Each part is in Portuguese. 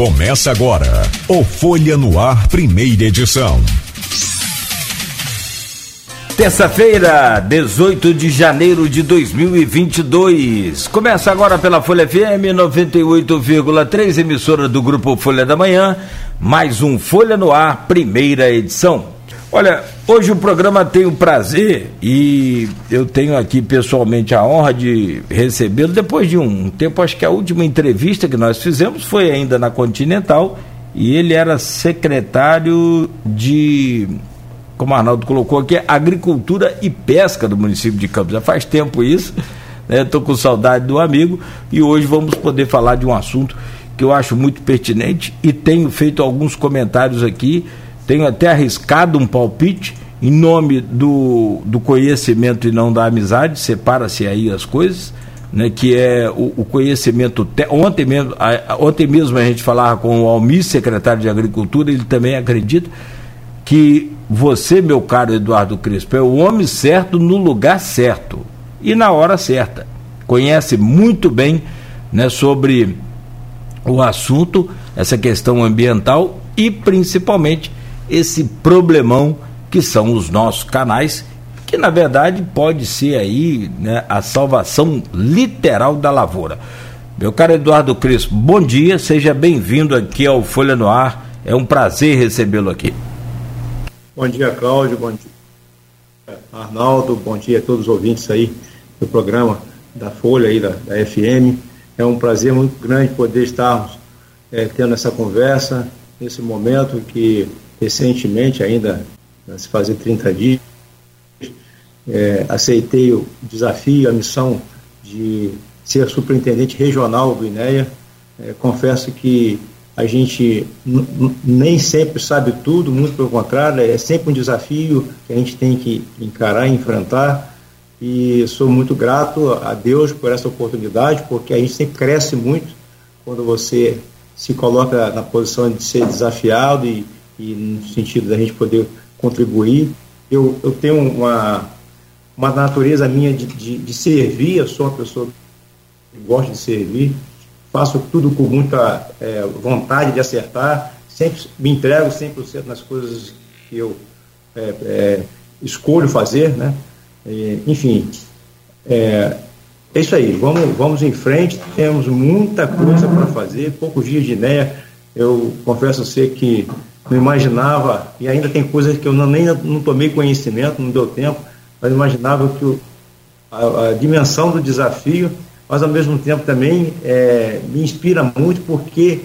Começa agora o Folha no Ar, primeira edição. Terça-feira, 18 de janeiro de 2022. Começa agora pela Folha FM 98,3, emissora do Grupo Folha da Manhã. Mais um Folha no Ar, primeira edição. Olha, hoje o programa tem o prazer e eu tenho aqui pessoalmente a honra de recebê-lo depois de um tempo. Acho que a última entrevista que nós fizemos foi ainda na Continental e ele era secretário de como Arnaldo colocou aqui, agricultura e pesca do município de Campos. Já faz tempo isso, né? Estou com saudade do amigo e hoje vamos poder falar de um assunto que eu acho muito pertinente e tenho feito alguns comentários aqui, tenho até arriscado um palpite em nome do, do conhecimento e não da amizade, separa-se aí as coisas, né, que é o, o conhecimento. Te... Ontem, mesmo, a, ontem mesmo a gente falava com o Almir, secretário de Agricultura, ele também acredita que você, meu caro Eduardo Crespo, é o homem certo no lugar certo e na hora certa. Conhece muito bem né, sobre o assunto, essa questão ambiental e principalmente esse problemão que são os nossos canais, que na verdade pode ser aí né, a salvação literal da lavoura. Meu caro Eduardo Crespo, bom dia, seja bem-vindo aqui ao Folha no Ar. É um prazer recebê-lo aqui. Bom dia, Cláudio. Bom dia, Arnaldo. Bom dia a todos os ouvintes aí do programa da Folha aí da, da FM. É um prazer muito grande poder estarmos é, tendo essa conversa nesse momento que recentemente, ainda se fazer 30 dias, é, aceitei o desafio, a missão de ser superintendente regional do INEA. É, confesso que a gente nem sempre sabe tudo, muito pelo contrário, é sempre um desafio que a gente tem que encarar e enfrentar. E sou muito grato a Deus por essa oportunidade, porque a gente sempre cresce muito quando você se coloca na posição de ser desafiado e, e no sentido da gente poder contribuir. Eu, eu tenho uma, uma natureza minha de, de, de servir, eu sou uma pessoa que gosta de servir, faço tudo com muita é, vontade de acertar, sempre me entrego 100% nas coisas que eu é, é, escolho fazer, né? Enfim, é, é, isso aí, vamos, vamos em frente, temos muita coisa para fazer, poucos dias de ideia, eu confesso a você que não imaginava, e ainda tem coisas que eu não, nem não tomei conhecimento, não deu tempo, mas imaginava que o, a, a dimensão do desafio mas ao mesmo tempo também é, me inspira muito porque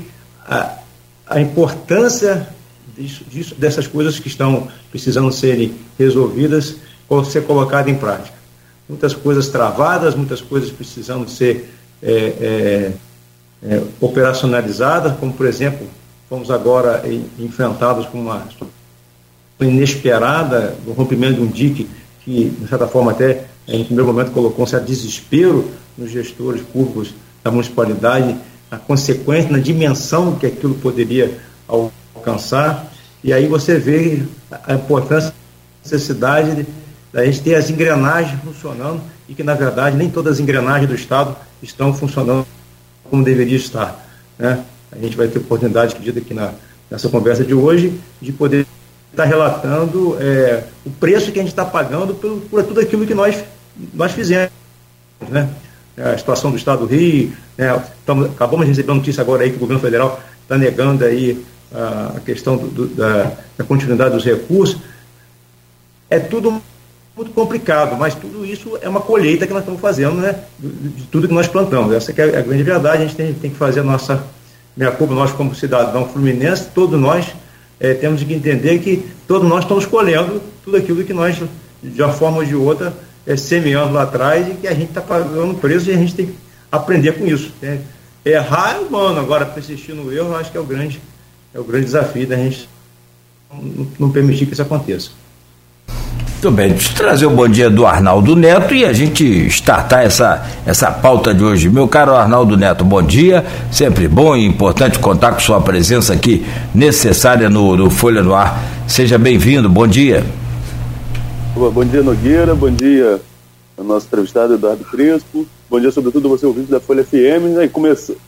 a, a importância disso, disso, dessas coisas que estão precisando serem resolvidas ou ser colocadas em prática. Muitas coisas travadas, muitas coisas precisando ser é, é, é, operacionalizadas, como por exemplo, fomos agora enfrentados com uma inesperada, o rompimento de um dique que, de certa forma, até em primeiro momento colocou um certo desespero nos gestores públicos da municipalidade, a consequência, na dimensão que aquilo poderia alcançar. E aí você vê a importância, a necessidade da gente ter as engrenagens funcionando e que, na verdade, nem todas as engrenagens do Estado estão funcionando como deveria estar. Né? A gente vai ter oportunidade, acredito, aqui na, nessa conversa de hoje, de poder estar relatando é, o preço que a gente está pagando por, por tudo aquilo que nós, nós fizemos. Né? É, a situação do Estado do Rio, né, acabamos de receber a notícia agora aí que o governo federal está negando aí a, a questão do, do, da, da, continuidade dos recursos. É tudo muito complicado, mas tudo isso é uma colheita que nós estamos fazendo, né, de, de tudo que nós plantamos. Essa é a grande verdade, a gente tem, tem que fazer a nossa, minha culpa, nós como cidadão fluminense, todos nós é, temos que entender que todos nós estamos colhendo tudo aquilo que nós, de uma forma ou de outra, é, semeando lá atrás e que a gente está pagando preço e a gente tem que aprender com isso. Né? Errar é humano, agora persistir no erro, acho que é o grande, é o grande desafio da gente não, não permitir que isso aconteça. Muito bem, deixa eu trazer o bom dia do Arnaldo Neto e a gente startar essa, essa pauta de hoje. Meu caro Arnaldo Neto, bom dia. Sempre bom e importante contar com sua presença aqui, necessária no, no Folha no Ar. Seja bem-vindo, bom dia. Bom dia, Nogueira. Bom dia, nosso entrevistado Eduardo Crespo. Bom dia, sobretudo, você ouvinte da Folha FM. Né?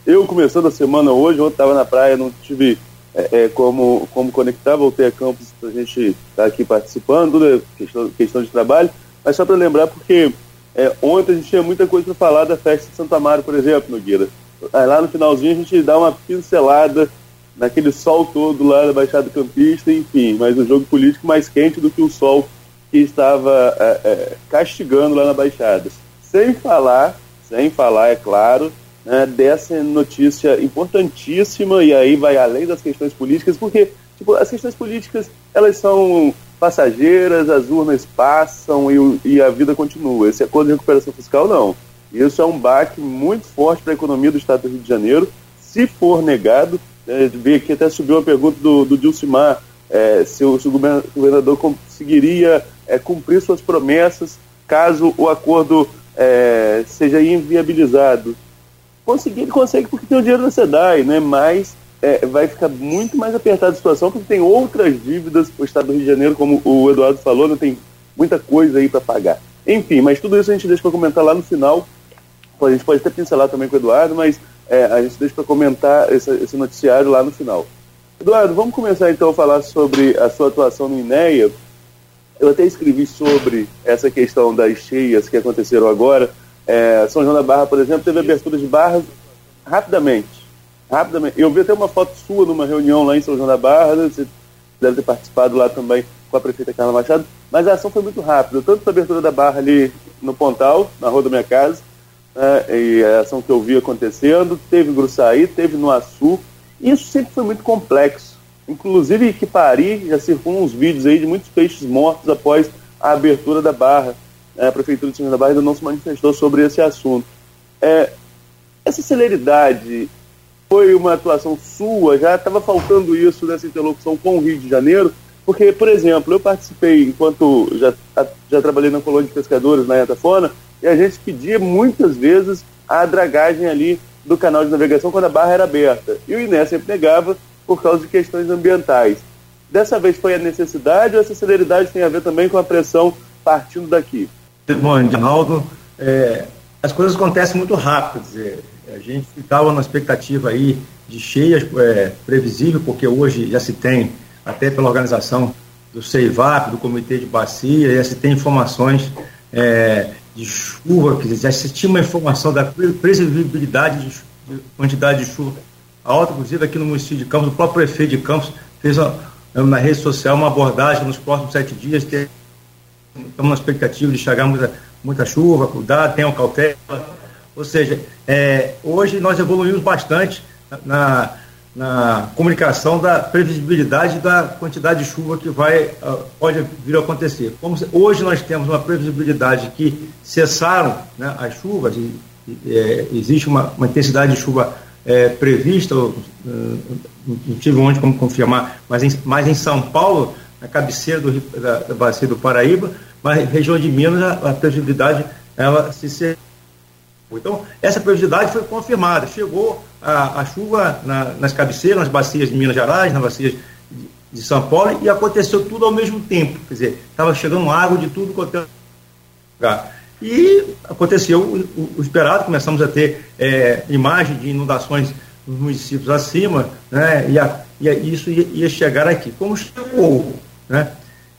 Eu começando a semana hoje, ontem estava na praia, não tive é, é, como, como conectar, voltei a campus para a gente estar tá aqui participando, tudo é questão, questão de trabalho, mas só para lembrar, porque é, ontem a gente tinha muita coisa para falar da festa de Santa Amaro, por exemplo, Nogueira. Aí lá no finalzinho a gente dá uma pincelada naquele sol todo lá da Baixada Campista, enfim, mas o jogo político mais quente do que o sol que estava é, é, castigando lá na Baixada. Sem falar, sem falar, é claro, né, dessa notícia importantíssima, e aí vai além das questões políticas, porque tipo, as questões políticas elas são passageiras, as urnas passam e, e a vida continua. Esse acordo de recuperação fiscal, não. Isso é um baque muito forte para a economia do Estado do Rio de Janeiro. Se for negado, é, vi aqui até subiu uma pergunta do, do Dilcimar, é, se, o, se, o, governador conseguiria é, cumprir suas promessas caso o acordo é, seja inviabilizado. Conseguir, ele consegue porque tem o dinheiro da SEDAI, né? mas é, vai ficar muito mais apertada a situação porque tem outras dívidas, o Estado do Rio de Janeiro, como o Eduardo falou, não né? tem muita coisa aí para pagar. Enfim, mas tudo isso a gente deixa para comentar lá no final. A gente pode até pincelar também com o Eduardo, mas é, a gente deixa para comentar esse, esse, noticiário lá no final. Eduardo, vamos começar então a falar sobre a sua atuação no INEA. Eu até escrevi sobre essa questão das cheias que aconteceram agora. É, São João da Barra, por exemplo, teve abertura de barras rapidamente. Rapidamente. Eu vi até uma foto sua numa reunião lá em São João da Barra, você deve ter participado lá também com a prefeita Carla Machado, mas a ação foi muito rápida, tanto a abertura da barra ali no Pontal, na rua da minha casa, né, e a ação que eu vi acontecendo, teve em Gruçaí, teve no Açu, isso sempre foi muito complexo. Inclusive que Paris já circulam uns vídeos aí de muitos peixes mortos após a abertura da barra. A Prefeitura de São da Barra ainda não se manifestou sobre esse assunto. É, essa celeridade foi uma atuação sua? Já estava faltando isso nessa interlocução com o Rio de Janeiro? Porque, por exemplo, eu participei, enquanto já, já trabalhei na colônia de pescadores na Etafona, e a gente pedia muitas vezes a dragagem ali do canal de navegação quando a barra era aberta. E o INE sempre negava por causa de questões ambientais. Dessa vez foi a necessidade ou essa celeridade tem a ver também com a pressão partindo daqui? Bom, Rinaldo, é, as coisas acontecem muito rápido. Dizer, a gente ficava na expectativa aí de cheias é, previsível, porque hoje já se tem até pela organização do CEIVAP, do Comitê de Bacia, já se tem informações é, de chuva, que já se tinha uma informação da previsibilidade de, de, quantidade de chuva alta, inclusive aqui no município de Campos, o próprio prefeito de Campos fez uma, na rede social uma abordagem nos próximos sete dias, que estamos na expectativa de chegar muita, muita chuva, cuidado, tenham cautela. Ou seja, é, hoje nós evoluímos bastante na, na comunicação da previsibilidade da quantidade de chuva que vai uh, pode vir a acontecer. Como hoje nós temos uma previsibilidade que cessaram né, as chuvas e, e é, existe uma, uma, intensidade de chuva é, prevista, não tive onde como confirmar, mas em, mas em São Paulo, na cabeceira do, da, da bacia do Paraíba, mas região de Minas a, a previsibilidade ela se então, essa previsibilidade foi confirmada. Chegou a, a chuva na, nas cabeceiras, nas bacias de Minas Gerais, nas bacias de, de, São Paulo, e aconteceu tudo ao mesmo tempo. Quer dizer, estava chegando água de tudo quanto é lugar. E aconteceu o, o, esperado, começamos a ter é, imagens de inundações nos municípios acima, né, e, a, e a, isso ia, ia, chegar aqui. Como chegou? Né?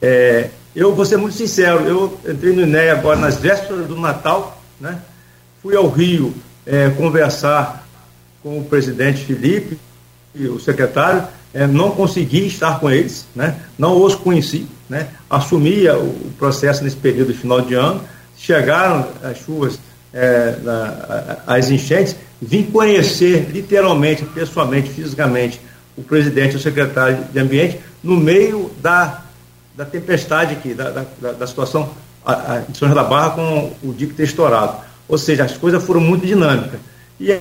É, eu vou ser muito sincero, eu entrei no INEA agora nas vésperas do Natal, né? Fui ao Rio é, conversar com o presidente Felipe e o secretário, é, não consegui estar com eles, né? não os conheci, né? assumia o processo nesse período de final de ano, chegaram as chuvas, é, na, as enchentes, vim conhecer literalmente, pessoalmente, fisicamente, o presidente e o secretário de Ambiente no meio da, da tempestade aqui, da, da, da situação a, a, São João da Barra com o dique ter estourado. Ou seja, as coisas foram muito dinâmicas. E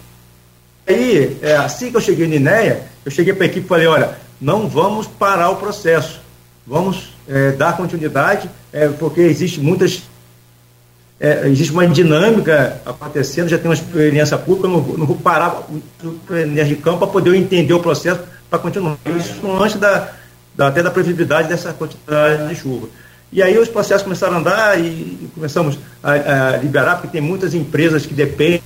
aí, é, assim que eu cheguei na INEA, eu cheguei para a equipe e falei, olha, não vamos parar o processo, vamos é, dar continuidade, é, porque existe muitas. É, existe uma dinâmica acontecendo, já tem uma experiência pública, eu não, não vou parar de campo para poder entender o processo para continuar. Isso antes da, até da previsibilidade dessa quantidade de chuva. E aí os processos começaram a andar e começamos a, a liberar, porque tem muitas empresas que dependem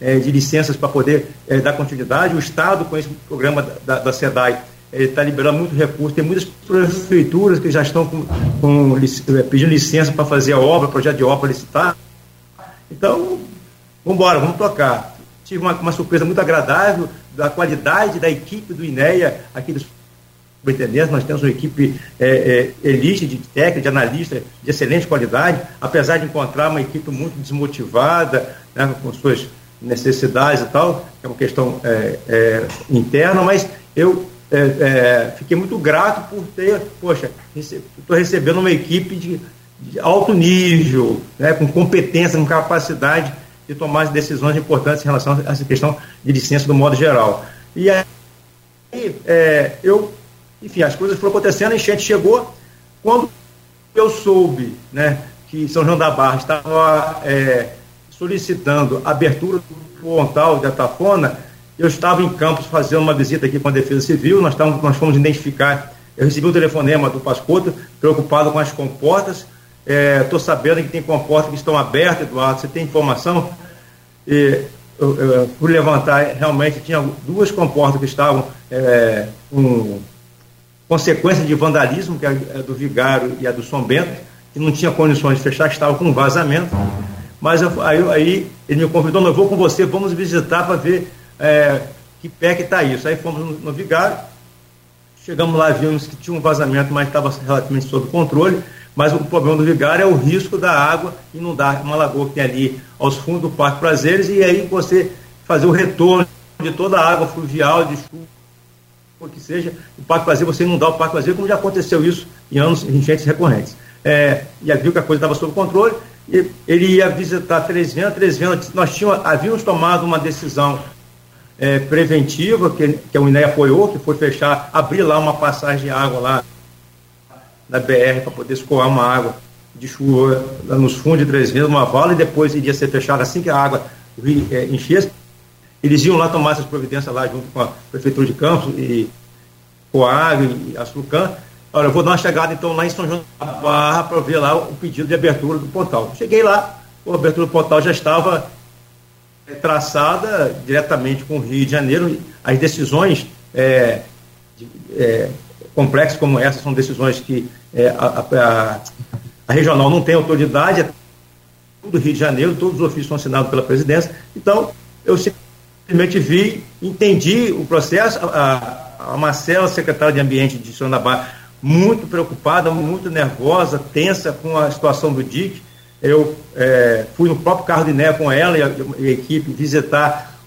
é, de licenças para poder é, dar continuidade. O Estado, com esse programa da, da SEDAI, está liberando muito recurso. Tem muitas prefeituras que já estão com, com, é, pedindo licença para fazer a obra, projeto de obra licitar. Então, vamos embora, vamos tocar. Tive uma, uma surpresa muito agradável da qualidade da equipe do INEA aqui dos superintendentes, nós temos uma equipe é, é, elite de técnica, de analista de excelente qualidade, apesar de encontrar uma equipe muito desmotivada, né, com suas necessidades e tal, é uma questão é, é interna, mas eu é, é, fiquei muito grato por ter, poxa, estou recebendo uma equipe de, de alto nível, né, com competência, com capacidade de tomar decisões importantes em relação a essa questão de licença do modo geral. E aí, é, eu, enfim, as coisas foram acontecendo, a enchente chegou. Quando eu soube né, que São João da Barra estava é, solicitando abertura do frontal de Atafona, eu estava em Campos fazendo uma visita aqui com a Defesa Civil, nós, estávamos, nós fomos identificar, eu recebi um telefonema do Pascoto, preocupado com as comportas, Estou é, sabendo que tem comportas que estão abertas, Eduardo. Você tem informação? E, eu, eu, por levantar, realmente tinha duas comportas que estavam é, com consequência de vandalismo, que é a do Vigário e a do São Bento, que não tinha condições de fechar, estava com vazamento. Mas eu, aí, aí, ele me convidou, eu vou com você, vamos visitar para ver é, que pé que está isso. Aí fomos no, no Vigário, chegamos lá, vimos que tinha um vazamento, mas estava relativamente sob controle. Mas o problema do vigário é o risco da água inundar uma lagoa que tem ali aos fundos do Parque Prazeres e aí você fazer o retorno de toda a água fluvial, de chuva, que seja, o Parque Prazer, você inundar o Parque Prazer, como já aconteceu isso em anos enchentes recorrentes. É, e viu que a coisa estava sob controle, e ele ia visitar Três Ventos, nós tínhamos, havíamos tomado uma decisão é, preventiva, que, que a UNE apoiou, que foi fechar, abrir lá uma passagem de água lá da BR para poder escoar uma água de chuva nos fundos de três vezes, uma vala, e depois iria ser fechada assim que a água é, enchesse. Eles iam lá tomar essas providências lá junto com a Prefeitura de Campos e Coag e a Sulcan. Olha, eu vou dar uma chegada então lá em São João da Barra para ver lá o pedido de abertura do portal. Cheguei lá, a abertura do portal já estava é, traçada diretamente com o Rio de Janeiro. As decisões é, é, complexas como essa são decisões que é, a, a, a, regional não tem autoridade, é tudo Rio de Janeiro, todos os ofícios são assinados pela presidência. Então, eu simplesmente vi, entendi o processo. A, a Marcela, secretária de Ambiente de São Barra, muito preocupada, muito nervosa, tensa com a situação do DIC. Eu é, fui no próprio carro de Né com ela e a, e a equipe visitar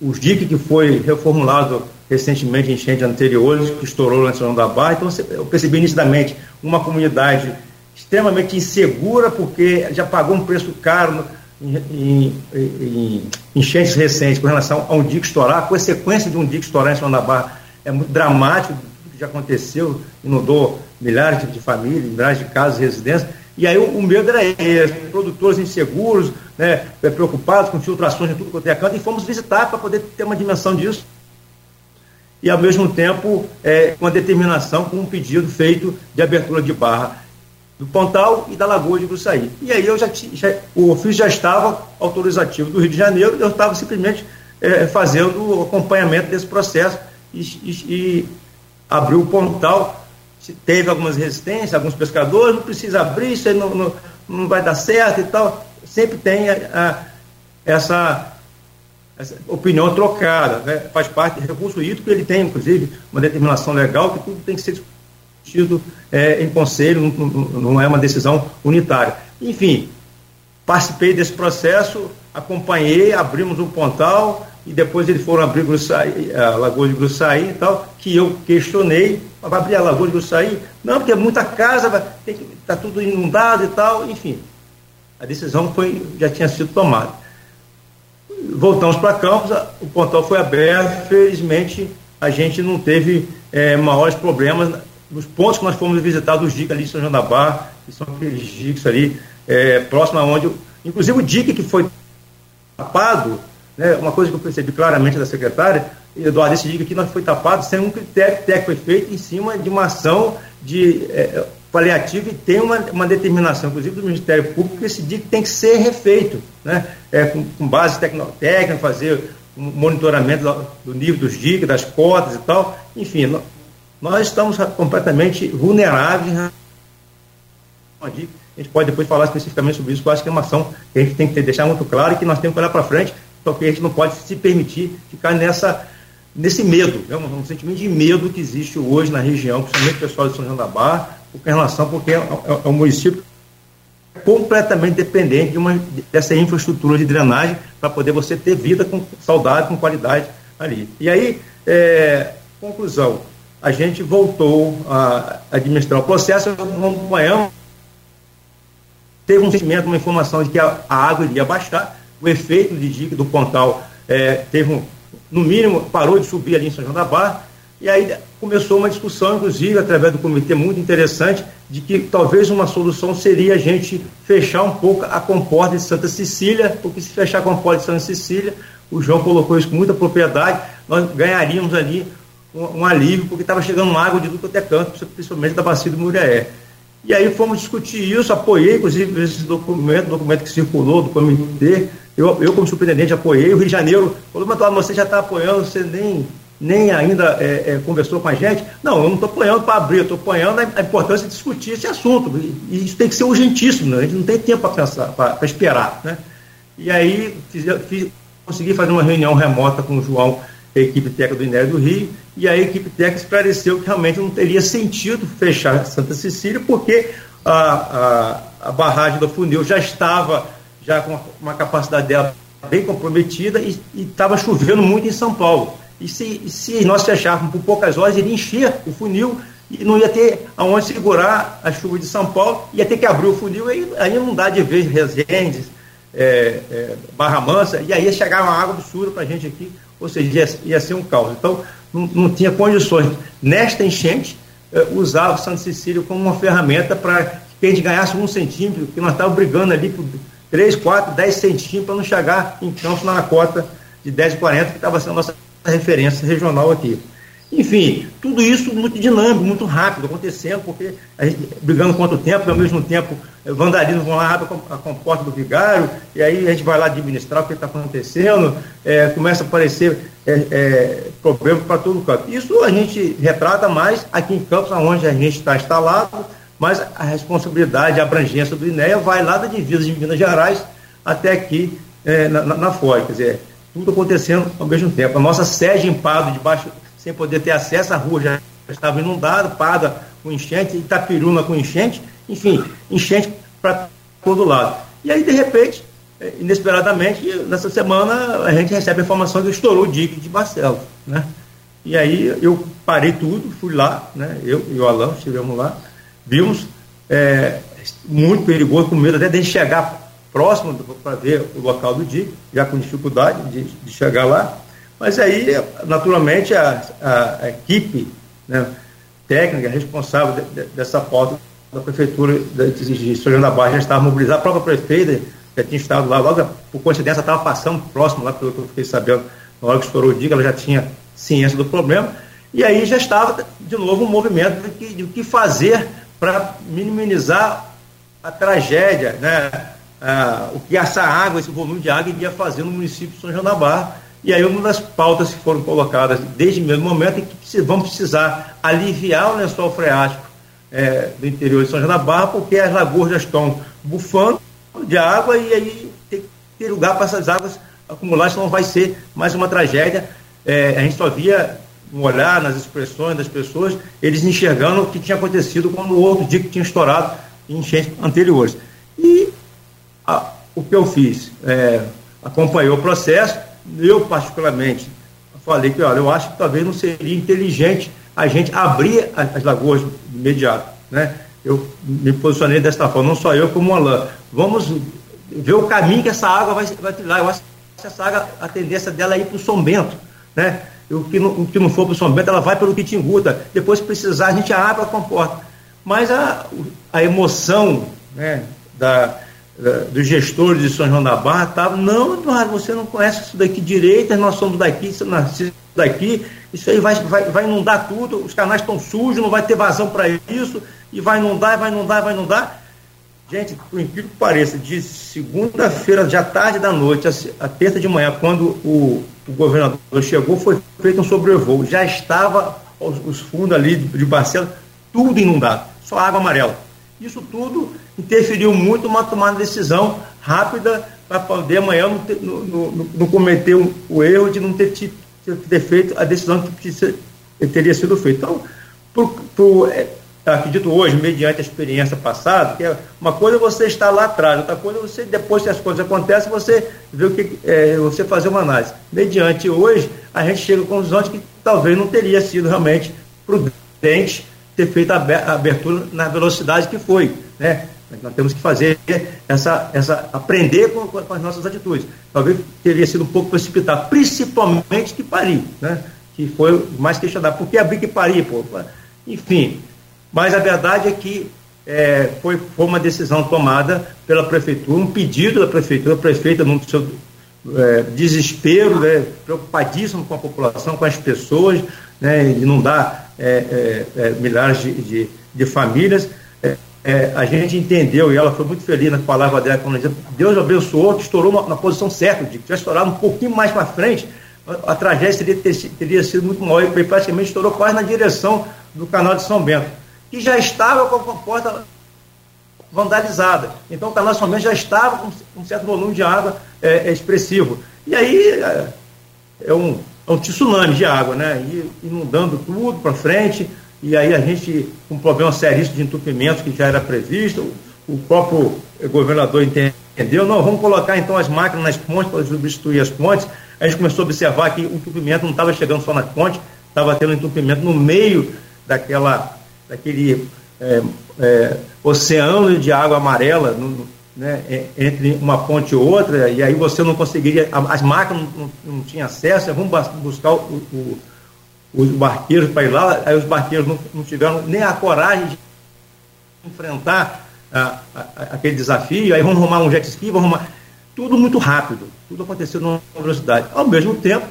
os, DIC que foi reformulado recentemente enchentes anteriores, que estourou em São da Barra. Então, eu percebi nitidamente uma comunidade extremamente insegura, porque já pagou um preço caro em, em, enchentes recentes com relação a um dique estourar. A consequência de um dique estourar em São Barra é muito dramático, que já aconteceu, inundou milhares de famílias, milhares de casas residências. E aí o, o medo era esse, produtores inseguros, né, preocupados com filtrações de tudo quanto é canto, e fomos visitar para poder ter uma dimensão disso e, ao mesmo tempo, é, com a determinação, com um pedido feito de abertura de barra do Pontal e da Lagoa de Gruçaí. E aí eu já, o ofício já estava autorizativo do Rio de Janeiro, eu estava simplesmente é, fazendo o acompanhamento desse processo e, e, e abriu o Pontal. Teve algumas resistências, alguns pescadores, não precisa abrir, isso aí não, não, não vai dar certo e tal. Sempre tem a, a, essa essa opinião trocada, né? faz parte do recurso hídrico, ele tem, inclusive, uma determinação legal que tudo tem que ser discutido é, em conselho, não, não, é uma decisão unitária. Enfim, participei desse processo, acompanhei, abrimos um pontal e depois eles foram abrir a Lagoa de Gruçaí e tal, que eu questionei, vai abrir a Lagoa de Gruçaí? Não, porque é muita casa, está tudo inundado e tal, enfim. A decisão foi, já tinha sido tomada voltamos para Campos, o pontal foi aberto, felizmente a gente não teve é, maiores problemas nos pontos que nós fomos visitar dos DIC ali em São João da Barra, que são aqueles DICs ali, é, próximo a onde, inclusive o DIC que foi tapado, né, uma coisa que eu percebi claramente da secretária, Eduardo, esse DIC aqui não foi tapado sem um critério técnico foi feito em cima de uma ação de é, paliativo e tem uma, uma determinação, inclusive do Ministério Público, que esse dique tem que ser refeito, né? É, com, com base técnica, fazer um monitoramento do, nível dos diques, das cotas e tal. Enfim, nós estamos completamente vulneráveis. A gente pode depois falar especificamente sobre isso, eu acho que é uma ação que a gente tem que deixar muito claro que nós temos que olhar para frente, porque a gente não pode se permitir ficar nessa, nesse medo, né? um, um, sentimento de medo que existe hoje na região, principalmente o pessoal de São João da Barra, em relação, porque é, é, é um município completamente dependente de uma, dessa infraestrutura de drenagem para poder você ter vida com saudade, com qualidade ali. E aí, é, conclusão, a gente voltou a administrar o processo, acompanhamos, teve um sentimento, uma informação de que a, a água iria baixar, o efeito de dica do Pontal é, teve um, no mínimo, parou de subir ali em São João da Barra, e aí começou uma discussão, inclusive, através do comitê muito interessante, de que talvez uma solução seria a gente fechar um pouco a comporta de Santa Cecília, porque se fechar a comporta de Santa Cecília, o João colocou isso com muita propriedade, nós ganharíamos ali um, um alívio, porque estava chegando água de tudo até canto, principalmente da bacia do Muriaé. E aí fomos discutir isso, apoiei, inclusive, esse documento, documento que circulou do comitê, eu, eu como superintendente, apoiei, o Rio de Janeiro falou, mas você já está apoiando, você nem, nem ainda é, é, conversou com a gente. Não, eu não estou apoiando para abrir, eu estou apoiando a, a, importância de discutir esse assunto, e, e, isso tem que ser urgentíssimo, né? a gente não tem tempo para pensar, para esperar. Né? E aí fiz, fiz, consegui fazer uma reunião remota com o João a equipe técnica do INER do Rio, e a equipe técnica esclareceu que realmente não teria sentido fechar Santa Cecília, porque a, a, a barragem do funil já estava já com uma capacidade dela bem comprometida e estava chovendo muito em São Paulo. E se, se nós fecharmos por poucas horas, ele encher o funil e não ia ter aonde segurar a chuva de São Paulo, ia ter que abrir o funil, aí, aí não dá de vez Resendes, é, é, Barra Mansa, e aí ia chegar uma água absurda para a gente aqui, ou seja, ia, ia ser um caos. Então, não, não tinha condições, nesta enchente, é, usar o Santo Cecílio como uma ferramenta para que a gente ganhasse um centímetro, que nós estávamos brigando ali por 3, 4, 10 centímetros para não chegar em Campos na cota de 10,40, que estava sendo a nossa referência regional aqui. Enfim, tudo isso muito dinâmico, muito rápido, acontecendo, porque a gente brigando contra o tempo, ao mesmo tempo eh, vandalismo vão lá, abre a comporta do vigário, e aí a gente vai lá administrar o que está acontecendo, é, começa a aparecer é, é, para todo canto. Isso a gente retrata mais aqui em Campos, onde a gente está instalado, mas a responsabilidade, a abrangência do INEA vai lá da divisa de Minas Gerais até aqui na, na, na Quer dizer, tudo acontecendo ao mesmo tempo. A nossa sede em Pado, debaixo sem poder ter acesso, a rua já estava inundada, Pada com enchente, Itapiruna com enchente, enfim, enchente para todo lado. E aí, de repente, eh, inesperadamente, nessa semana, a gente recebe a informação que estourou o dique de Barcelos, né? E aí eu parei tudo, fui lá, né? Eu e o Alain estivemos lá, vimos é, muito perigoso, com medo até de chegar próximo para ver o local do dique, já com dificuldade de, de chegar lá. Mas aí, naturalmente, a, a, a equipe né, técnica responsável de, de, dessa pauta da Prefeitura de, São João da Barra já estava mobilizada, a própria prefeita já tinha estado lá, logo por coincidência estava passando próximo lá, pelo que eu fiquei sabendo, na hora que estourou o dia, ela já tinha ciência do problema, e aí já estava de novo um movimento de que, de que fazer para minimizar a tragédia, né? Ah, o que essa água, esse volume de água iria fazer no município de São João da Barra, e aí uma das pautas que foram colocadas desde o mesmo momento é que vamos precisar aliviar o lençol freático é, do interior de São João da Barra, porque as lagoas já estão bufando de água e aí tem que ter lugar para essas águas acumular, senão vai ser mais uma tragédia. É, a gente só via um olhar nas expressões das pessoas, eles enxergando o que tinha acontecido quando o outro dia que tinha estourado em enchentes anteriores. E a, o que eu fiz? É, acompanhei o processo, eu particularmente falei que, olha, eu acho que talvez não seria inteligente a gente abrir as, lagoas de imediato, né? Eu me posicionei desta forma, não só eu como o Alain. Vamos ver o caminho que essa água vai, vai trilhar. Eu acho que essa água, a tendência dela é ir para o São Bento, né? O que, não, o que não for para o São Bento, ela vai pelo Quitinguta. Depois, se precisar, a gente abre a comporta. Mas a, a emoção né, da, dos gestores de São João da Barra estavam, não, Eduardo, você não conhece isso daqui direito, nós somos daqui, nascemos daqui, isso aí vai, vai, vai inundar tudo, os canais estão sujos, não vai ter vazão para isso, e vai inundar, vai inundar, vai inundar. Gente, por incrível que pareça, de segunda-feira, já tarde da noite, a, terça de manhã, quando o, o governador chegou, foi feito um sobrevoo. Já estava os, os fundos ali de, de Barcelo, tudo inundado, só água amarela. Isso tudo interferiu muito numa tomada de decisão rápida para poder amanhã não, ter, não, não, não cometer o, o, erro de não ter, ter, ter, feito a decisão que teria sido feita. Então, por, por, é, acredito hoje, mediante a experiência passada, que é uma coisa é você estar lá atrás, outra coisa é você, depois que as coisas acontecem, você vê o que é, você fazer uma análise. Mediante hoje, a gente chega à conclusão de que talvez não teria sido realmente prudente ter feito a abertura na velocidade que foi. Né? Nós temos que fazer essa, essa aprender com, com as nossas atitudes. Talvez teria sido um pouco precipitado, principalmente que Paris, né? que foi mais questionado. Por que abrir que Paris? Pô? Enfim, mas a verdade é que é, foi, foi uma decisão tomada pela prefeitura, um pedido da prefeitura, a prefeita, no seu é, desespero, né, preocupadíssimo com a população, com as pessoas, né, de não dar é, é, é milhares de, de, de famílias. É, a gente entendeu, e ela foi muito feliz na palavra dela, quando dizia, Deus abençoou, que estourou na, posição certa, de que tivesse estourado um pouquinho mais para frente, a, a tragédia teria, teria sido muito maior, e praticamente estourou quase na direção do canal de São Bento que já estava com a porta vandalizada. Então o canal São Bento já estava com um certo volume de água é, é expressivo. E aí é, é, um, é um tsunami de água, né? E, inundando tudo para frente, e aí a gente, com um problema seríssimo de entupimento que já era previsto, o próprio governador entendeu, não, vamos colocar então as máquinas nas pontes para substituir as pontes. A gente começou a observar que o entupimento não estava chegando só na ponte, estava tendo entupimento no meio daquela daquele é, é, oceano de água amarela no, né, é, entre uma ponte e outra, e aí você não conseguiria, as máquinas não, não tinham acesso, vamos buscar o, o, os barqueiros para ir lá, aí os barqueiros não, não, tiveram nem a coragem de enfrentar a, a, aquele desafio, aí vamos arrumar um jet ski, vamos arrumar. Tudo muito rápido, tudo aconteceu numa velocidade. Ao mesmo tempo,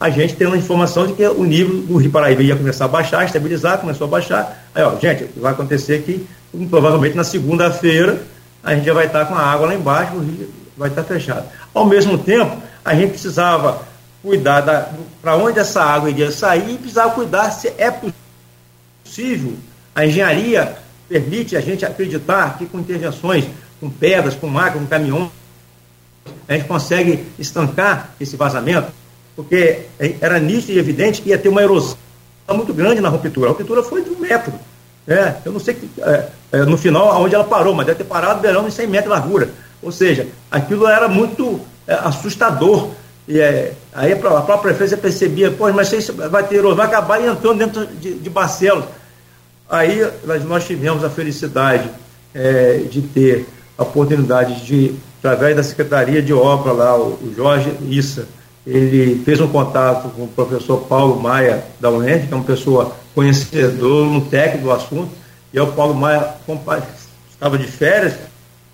a gente tem uma informação de que o nível do Rio Paraíba ia começar a baixar, estabilizar, começou a baixar. Aí, ó, gente, vai acontecer que provavelmente na segunda-feira a gente já vai estar com a água lá embaixo, o rio vai estar fechado. Ao mesmo tempo, a gente precisava cuidar para onde essa água iria sair e precisava cuidar se é possível. A engenharia permite a gente acreditar que com intervenções, com pedras, com máquinas, com caminhões, a gente consegue estancar esse vazamento porque era nítido e evidente que ia ter uma erosão muito grande na ruptura. A ruptura foi de um metro. É, eu não sei que, é, é, no final onde ela parou, mas deve ter parado beirando em 100 metros de largura. Ou seja, aquilo era muito é, assustador. E é, aí a própria prefeita percebia, pô, mas isso vai ter vai acabar entrando dentro de, de Barcelos. Aí nós tivemos a felicidade é, de ter a oportunidade de, através da Secretaria de Obra lá, o Jorge Issa, ele fez um contato com o professor Paulo Maia da UNED, que é uma pessoa conhecedora, um técnico do assunto, e o Paulo Maia estava de férias,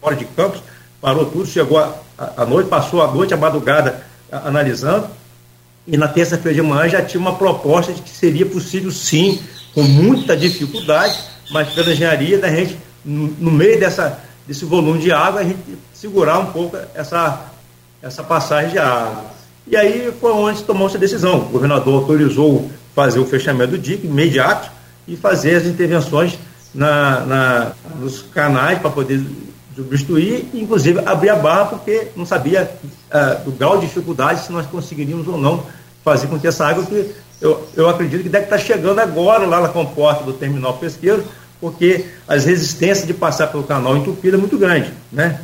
fora de campos, parou tudo, chegou à noite, passou a noite, a madrugada, a, analisando, e na terça-feira de manhã já tinha uma proposta de que seria possível sim, com muita dificuldade, mas pela engenharia da gente, no, no meio dessa, desse volume de água, a gente segurar um pouco essa, essa passagem de água. E aí foi onde tomou-se a decisão. O governador autorizou fazer o fechamento do DIC imediato e fazer as intervenções na, na nos canais para poder substituir, inclusive abrir a barra, porque não sabia uh, do grau de dificuldade se nós conseguiríamos ou não fazer com que essa água, que eu, eu acredito que deve estar chegando agora lá na comporta do terminal pesqueiro, porque as resistências de passar pelo canal entupido é muito grande. Né?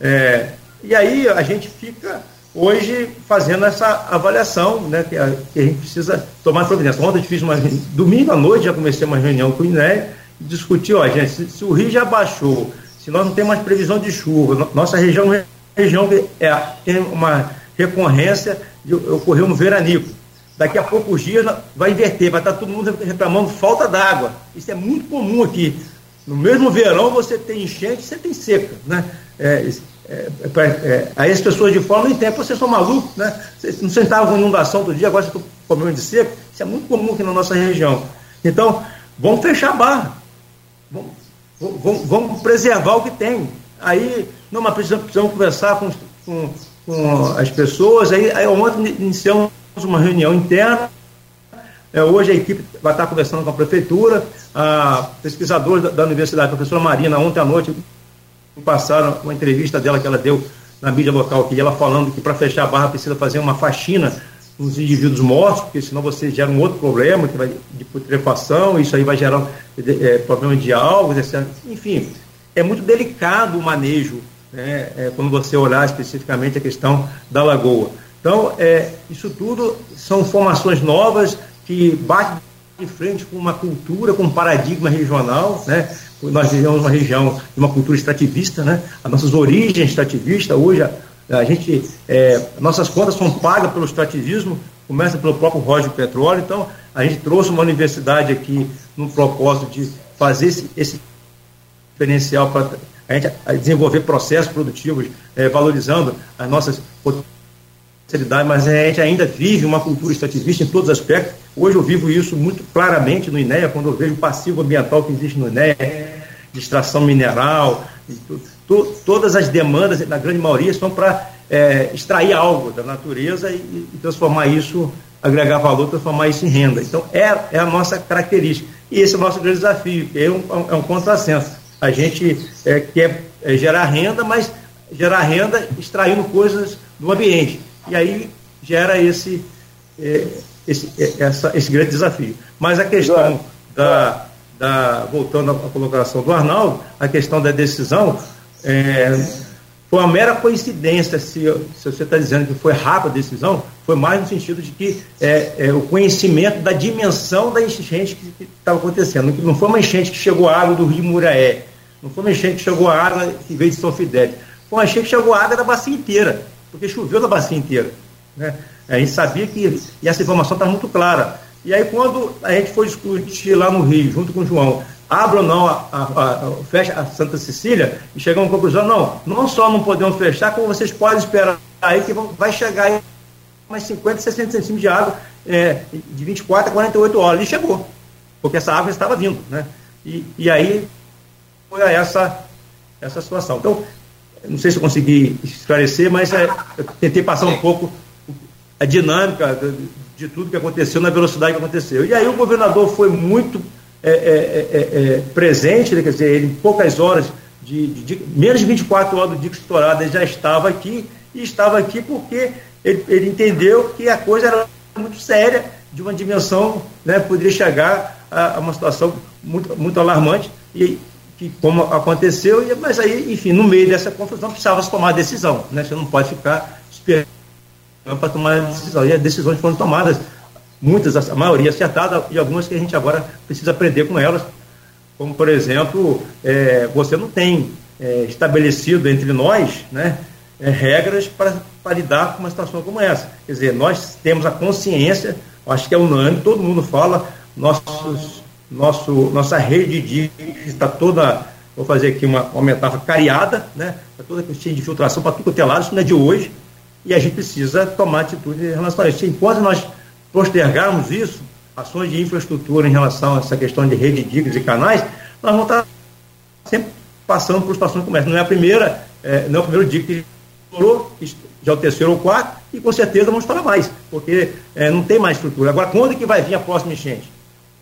É, e aí a gente fica hoje fazendo essa avaliação, né, que a, que a gente precisa tomar providência. Ontem fiz uma domingo à noite já comecei uma reunião com o INEA e discutir, ó, gente, se, se, o rio já baixou, se nós não temos mais previsão de chuva, nossa região é região é, tem uma recorrência de ocorrer um veranico. Daqui a poucos dias vai inverter, vai estar todo mundo reclamando falta d'água. Isso é muito comum aqui. No mesmo verão você tem enchente, você tem seca, né? É, é, é, é, aí as pessoas de fora não entendem, vocês são malucos, né? Vocês não sentavam com inundação todo dia, agora estão com problema de seco. Isso é muito comum aqui na nossa região. Então, vamos fechar a barra. vamos, vamos, vamos preservar o que tem. Aí, não, mas precisamos, precisamos conversar com, com, com, as pessoas. Aí, aí ontem iniciamos uma reunião interna. É, hoje a equipe vai estar conversando com a prefeitura. A pesquisadora da, da Universidade, a professora Marina, ontem à noite passaram uma entrevista dela que ela deu na mídia local, que ela falando que para fechar a barra precisa fazer uma faxina nos indivíduos mortos, porque senão você gera um outro problema, que vai de putrefação, isso aí vai gerar é, problema de alvos, etc. Enfim, é muito delicado o manejo, né, é, quando você olhar especificamente a questão da lagoa. Então, é, isso tudo são formações novas que batem de frente com uma cultura, com um paradigma regional, né? Nós vivemos uma região de uma cultura extrativista, né? As nossas origens extrativistas, hoje a, a gente, é, nossas contas são pagas pelo extrativismo, começa pelo próprio Roger Petróleo, então a gente trouxe uma universidade aqui no propósito de fazer esse, esse diferencial para a gente desenvolver processos produtivos, é, valorizando as nossas mas a gente ainda vive uma cultura extrativista em todos os aspectos. Hoje eu vivo isso muito claramente no INEA, quando eu vejo o passivo ambiental que existe no INEA, de extração mineral, to, todas as demandas, na grande maioria, são para é, extrair algo da natureza e, e, transformar isso, agregar valor, transformar isso em renda. Então, é, é a nossa característica. E esse é o nosso grande desafio, que é um, é um contrassenso. A gente é, quer é, gerar renda, mas gerar renda extraindo coisas do ambiente. E aí gera esse, é, esse, é, essa, esse grande desafio. Mas a questão da, da. Voltando à colocação do Arnaldo, a questão da decisão. É, foi uma mera coincidência se, se você está dizendo que foi rápida a decisão, foi mais no sentido de que é, é, o conhecimento da dimensão da enchente que estava acontecendo. Não foi uma enchente que chegou a água do rio Muraé, não foi uma enchente que chegou a água que veio de São Fidel, foi uma enchente que chegou a água da bacia inteira, porque choveu na bacia inteira. Né? A gente sabia que, e essa informação está muito clara. E aí, quando a gente foi discutir lá no Rio, junto com o João, abra ou não, a, a, a, fecha a Santa Cecília, e chegamos à conclusão, não, não só não podemos fechar, como vocês podem esperar aí que vai chegar aí mais 50, 60 centímetros de água é, de 24 a 48 horas. E chegou, porque essa água estava vindo. Né? E, e aí foi essa, essa situação. Então, não sei se eu consegui esclarecer, mas é, eu tentei passar um pouco a dinâmica de, de tudo que aconteceu na velocidade que aconteceu. E aí o governador foi muito é, é, é, é, presente, né, quer dizer, ele, em poucas horas, de, de, de, menos de 24 horas do dia estourado, ele já estava aqui, e estava aqui porque ele, ele, entendeu que a coisa era muito séria, de uma dimensão, né, poderia chegar a, a uma situação muito, muito alarmante, e que como aconteceu, mas aí, enfim, no meio dessa confusão precisava se tomar decisão, né, você não pode ficar esperando para tomar a decisão, e as decisões foram tomadas muitas, a maioria acertada, e algumas que a gente agora precisa aprender com elas, como, por exemplo, é, você não tem é, estabelecido entre nós né, é, regras para lidar com uma situação como essa. Quer dizer, nós temos a consciência, acho que é unânime, todo mundo fala, nossos, nosso, nossa rede de está toda, vou fazer aqui uma, uma metáfora, cariada, né, está toda cheia de filtração para tudo que é isso não é de hoje, e a gente precisa tomar atitude em relação a isso. Enquanto nós postergarmos isso, ações de infraestrutura em relação a essa questão de rede de e canais, nós vamos estar sempre passando por situações como essa. Não é a primeira, é, não é o primeiro dia que estourou, já é o terceiro ou quarto, e com certeza vamos estourar mais, porque é, não tem mais estrutura. Agora, quando que vai vir a próxima enchente?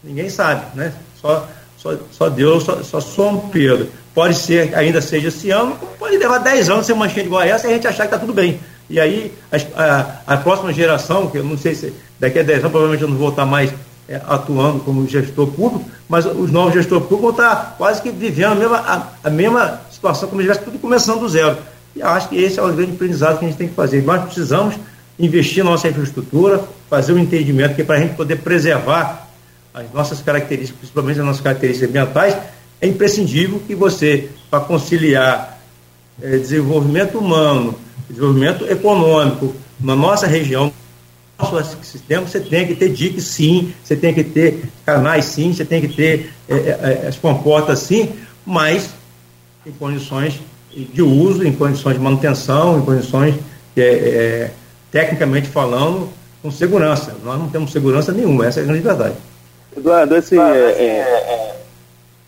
Ninguém sabe, né? Só, só, só Deus, só, só São Pedro. Pode ser, ainda seja esse ano, pode levar 10 anos ser uma enchente igual a essa e a gente achar que está tudo bem. E aí, a, a, a, próxima geração, que eu não sei se daqui a 10 anos provavelmente eu não vou estar mais é, atuando como gestor público, mas os novos gestores públicos vão estar quase que vivendo a mesma, a, a mesma situação, como se estivesse tudo começando do zero. E acho que esse é o grande aprendizado que a gente tem que fazer. Nós precisamos investir na nossa infraestrutura, fazer um entendimento que é para a gente poder preservar as nossas características, principalmente as nossas características ambientais, é imprescindível que você, para conciliar é, desenvolvimento humano, desenvolvimento econômico na nossa região, no nosso sistema, você tem que ter DIC sim, você tem que ter canais sim, você tem que ter é, é, é, as comportas sim, mas em condições de uso, em condições de manutenção, em condições, é, é, tecnicamente falando, com segurança. Nós não temos segurança nenhuma, essa é a grande verdade. Eduardo, assim, é,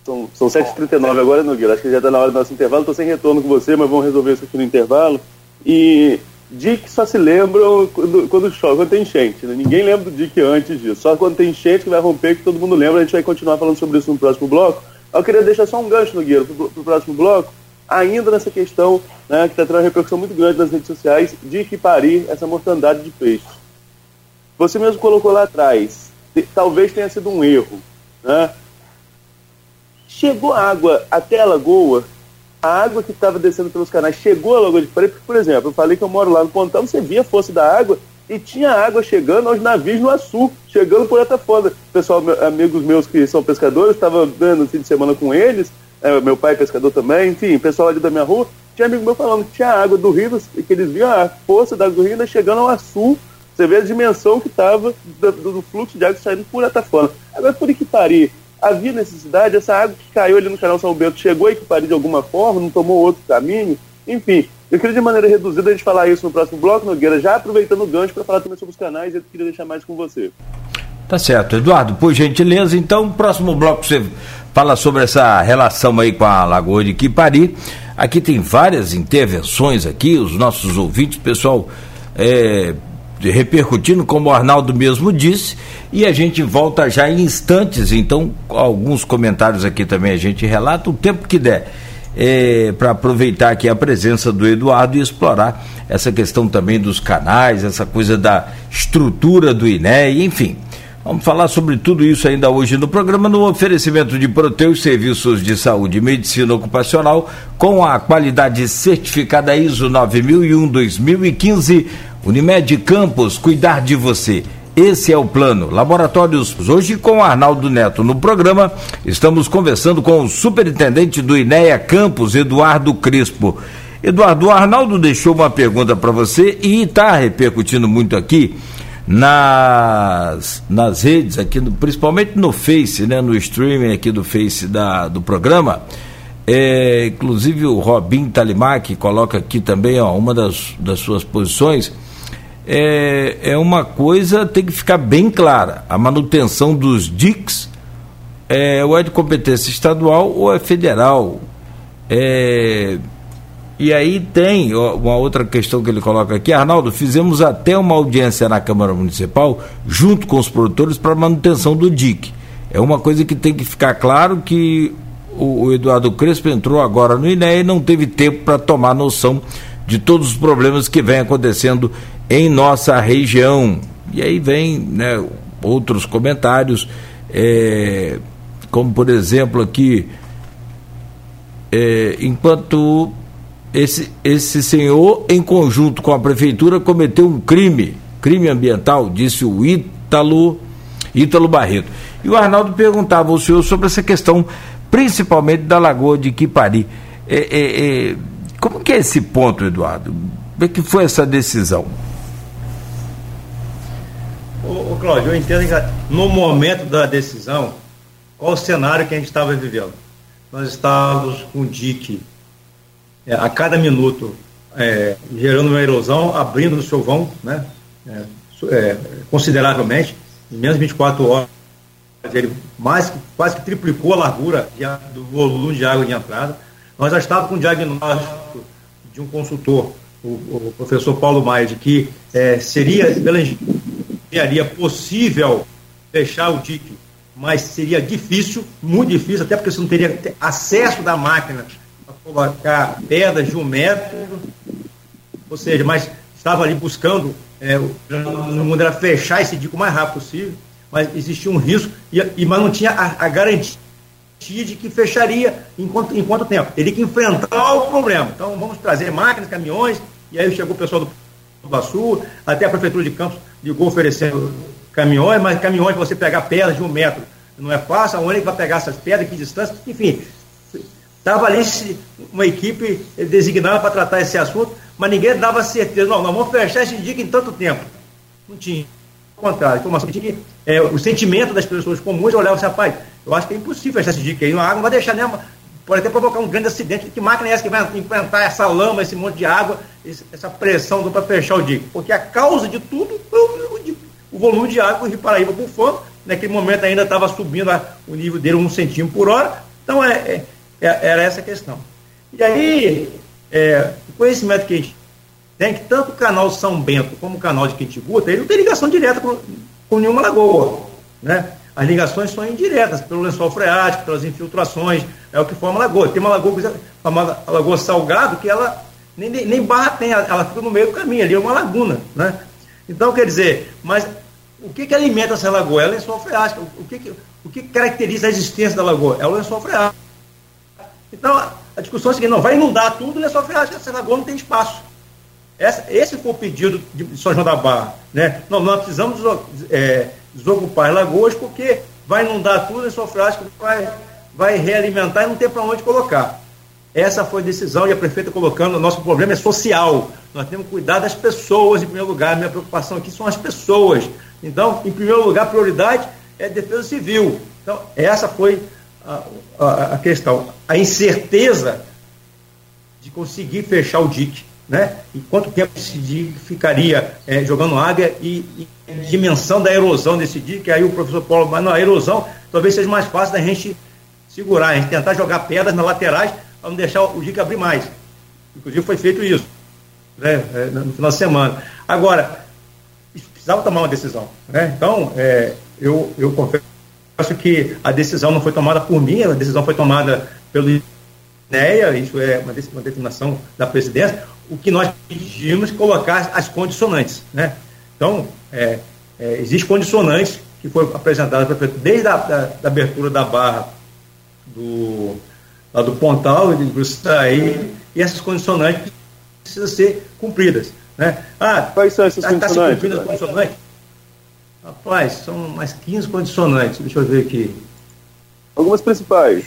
São, são 7h39 agora, Nogueira. Acho que já está na hora do nosso intervalo. Estou sem retorno com você, mas vamos resolver isso aqui no intervalo. E Dick só se lembram quando, quando chove, quando tem enchente. Né? Ninguém lembra do Dick antes disso. Só quando tem enchente que vai romper, que todo mundo lembra. A gente vai continuar falando sobre isso no próximo bloco. Eu queria deixar só um gancho, Nogueira, para o próximo bloco. Ainda nessa questão né, que está tendo uma repercussão muito grande nas redes sociais de que parir essa mortandade de peixes. Você mesmo colocou lá atrás. Talvez tenha sido um erro. Né? Chegou água até a lagoa, a água que estava descendo pelos canais chegou à Lagoa de Freire, porque, por exemplo, eu falei que eu moro lá no Pontão, você via a força da água e tinha água chegando aos navios no Açu, chegando por essa foda. Pessoal, amigos meus que são pescadores, estava no fim de semana com eles, é, meu pai é pescador também, enfim, pessoal ali da minha rua, tinha amigo meu falando que tinha água do rio, que eles viam a força da água do rio chegando ao Açu, você vê a dimensão que estava do, do, fluxo de água saindo por Atafona. Agora, por Iquipari, havia necessidade, essa água que caiu ali no canal São Bento chegou a Equipari de alguma forma, não tomou outro caminho, enfim. Eu queria de maneira reduzida a gente falar isso no próximo bloco, Nogueira, já aproveitando o gancho para falar também sobre os canais, eu queria deixar mais com você. Tá certo. Eduardo, por gentileza, então, próximo bloco você fala sobre essa relação aí com a Lagoa de Quipari. Aqui tem várias intervenções aqui, os nossos ouvintes, pessoal é, repercutindo, como o Arnaldo mesmo disse, e a gente volta já em instantes, então, alguns comentários aqui também a gente relata o tempo que der. É, para aproveitar aqui a presença do Eduardo e explorar essa questão também dos canais, essa coisa da estrutura do INE, enfim. Vamos falar sobre tudo isso ainda hoje no programa, no oferecimento de Proteus Serviços de Saúde e Medicina Ocupacional, com a qualidade certificada ISO 9001-2015 Unimed Campos, cuidar de você. Esse é o plano. Laboratórios, hoje com Arnaldo Neto no programa, estamos conversando com o superintendente do INEA Campos, Eduardo Crespo. Eduardo, o Arnaldo deixou uma pergunta para você e está repercutindo muito aqui nas, nas redes, aqui no, principalmente no Face, né, no streaming aqui do Face da, do programa. É, inclusive o Robin Talimac coloca aqui também ó, uma das, das suas posições é, é uma coisa tem que ficar bem clara. A manutenção dos DICs é, ou é de competência estadual ou é federal. É, e aí tem uma outra questão que ele coloca aqui. Arnaldo, fizemos até uma audiência na Câmara Municipal, junto com os produtores, para manutenção do DIC. É uma coisa que tem que ficar claro que o, o Eduardo Crespo entrou agora no INE e não teve tempo para tomar noção de todos os problemas que vem acontecendo em nossa região. E aí vem né, outros comentários, é, como por exemplo aqui, é, enquanto esse, esse senhor, em conjunto com a prefeitura, cometeu um crime, crime ambiental, disse o Ítalo, Ítalo Barreto. E o Arnaldo perguntava ao senhor sobre essa questão, principalmente da Lagoa de Quipari. É, é, é, como que é esse ponto, Eduardo? Como é que foi essa decisão? Ô, ô Cláudio, eu entendo que no momento da decisão, qual o cenário que a gente estava vivendo? Nós estávamos com o DIC é, a cada minuto é, gerando uma erosão, abrindo o seu vão, né, é, é consideravelmente, em menos de 24 horas, ele mais, quase que triplicou a largura de, do volume de água de entrada. Nós já estávamos com o diagnóstico de um consultor, o, o professor Paulo Maia, de que é, seria, pela engenharia possível fechar o dique, mas seria difícil, muito difícil, até porque você não teria acesso da máquina para colocar pedras de um metro, ou seja, mas estava ali buscando, é, no mundo era fechar esse dique o mais rápido possível, mas existia um risco, e, e mas não tinha a, a garantia de que fecharia em quanto, em quanto tempo. Teria que enfrentar o problema. Então vamos trazer máquinas, caminhões, e aí chegou o pessoal do Sul, até a Prefeitura de Campos ligou oferecendo caminhões, mas caminhões você pegar pedras de um metro não é fácil, aonde é que vai pegar essas pedras, que distância, enfim. Estava ali uma equipe designada para tratar esse assunto, mas ninguém dava certeza, não, nós vamos fechar esse dia em tanto tempo. Não tinha. Ao contrário, informação tinha é, o sentimento das pessoas comuns olhavam assim, rapaz, eu acho que é impossível fechar esse dique aí, a água não vai deixar nem pode até provocar um grande acidente. Que máquina é essa que vai enfrentar essa lama, esse monte de água, essa pressão para fechar o dique? Porque a causa de tudo foi o, o volume de água Rio Paraíba bufando. Naquele momento ainda estava subindo a, o nível dele um centímetro por hora. Então, é, é, é era essa a questão. E aí, é, o conhecimento que a gente tem, que tanto o canal São Bento como o canal de Quintiguta, ele não tem ligação direta com, com nenhuma lagoa, né? As ligações são indiretas, pelo lençol freático, pelas infiltrações, é o que forma a lagoa. Tem uma lagoa chamada Lagoa Salgado, que ela nem, nem, nem barra tem, ela fica no meio do caminho, ali é uma laguna, né? Então, quer dizer, mas o que, que alimenta essa lagoa? É o lençol freático. O que, que, o que caracteriza a existência da lagoa? É o lençol freático. Então, a discussão é a seguinte, não, vai inundar tudo o lençol freático, essa lagoa não tem espaço. Essa, esse foi o pedido de São João da Barra. Né? Não, nós precisamos é, desocupar as lagoas porque vai inundar tudo, lençol freático vai, vai realimentar e não tem para onde colocar. Essa foi a decisão e a prefeita colocando, o nosso problema é social. Nós temos que cuidar das pessoas em primeiro lugar. A minha preocupação aqui são as pessoas. Então, em primeiro lugar, prioridade é defesa civil. Então, essa foi a, a, a questão. A incerteza de conseguir fechar o dique. Né? E quanto tempo dique ficaria é, jogando água e, e dimensão da erosão desse dique. Aí o professor Paulo, mas não, a erosão talvez seja mais fácil da gente segurar, a gente tentar jogar pedras nas laterais para não deixar o dique abrir mais. Inclusive foi feito isso né, é, no final de semana. Agora, precisava tomar uma decisão. Né? Então, é, eu, eu confesso que a decisão não foi tomada por mim, a decisão foi tomada pelo INEA, isso é uma determinação da presidência. O que nós pedimos colocar as condicionantes. Né? Então, é, é, existem condicionantes que foram apresentadas desde a da, da abertura da barra do lá do Pontal e do aí e essas condicionantes precisam ser cumpridas. Né? Ah, quais são essas tá, condicionantes? Tá se condicionantes? Rapaz, são mais 15 condicionantes, deixa eu ver aqui. Algumas principais.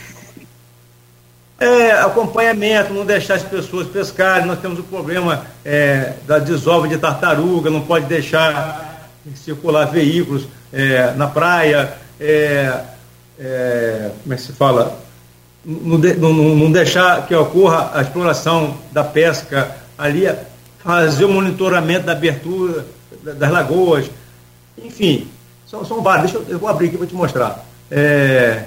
É, acompanhamento, não deixar as pessoas pescarem, nós temos o problema é, da desova de tartaruga, não pode deixar circular veículos é, na praia, é, é, como é que se fala? não, não, não deixar que ocorra a exploração da pesca ali, fazer o monitoramento da abertura das lagoas, enfim, são, são vários. Deixa eu, eu vou abrir aqui para te mostrar. É,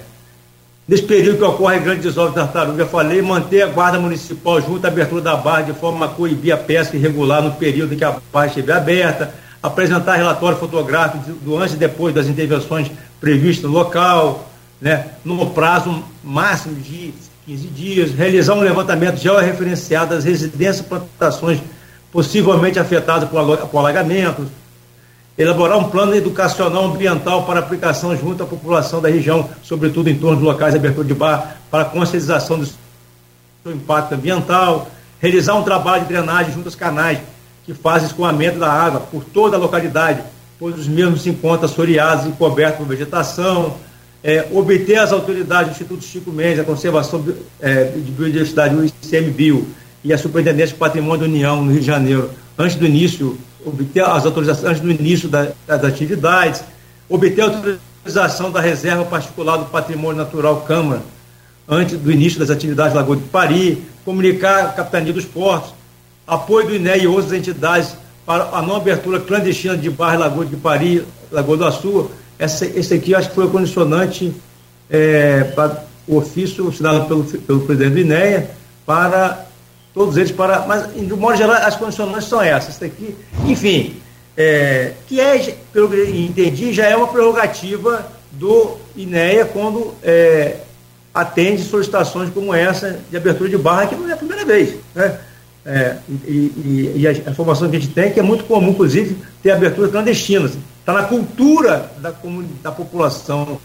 nesse período que ocorre grande desova de tartaruga, falei, manter a guarda municipal junto à abertura da barra de forma a coibir a pesca irregular no período em que a barra estiver aberta, apresentar relatório fotográfico do antes e depois das intervenções previstas no local, né, no prazo máximo de 15 dias, realizar um levantamento georreferenciado das residências e plantações possivelmente afetadas por alagamentos, elaborar um plano educacional ambiental para aplicação junto à população da região, sobretudo em torno de locais de abertura de bar, para conscientização do seu impacto ambiental, realizar um trabalho de drenagem junto aos canais que fazem escoamento da água por toda a localidade, pois os mesmos se encontram assoreados e cobertos por vegetação, é, obter as autoridades do Instituto Chico Mendes, a Conservação é, de Biodiversidade, o ICMBio, e a Superintendência de Patrimônio da União, no Rio de Janeiro, antes do início, obter as autorizações antes do início da, das atividades, obter a autorização da Reserva Particular do Patrimônio Natural Câmara, antes do início das atividades Lagoa de Pari, comunicar a Capitania dos Portos, apoio do INE e outras entidades para a não abertura clandestina de barra Lagoa de Pari, Lagoa do Açu, essa, esse aqui acho que foi o condicionante é, para o ofício assinado pelo, pelo presidente do INEA para todos eles, para, mas de modo geral as condicionantes são essas. Daqui, enfim, é, que é, pelo que entendi, já é uma prerrogativa do INEA quando é, atende solicitações como essa de abertura de barra, que não é a primeira vez. Né? É, e, e, e, a informação que a gente tem é que é muito comum, inclusive, ter aberturas clandestinas. Está na cultura da, da população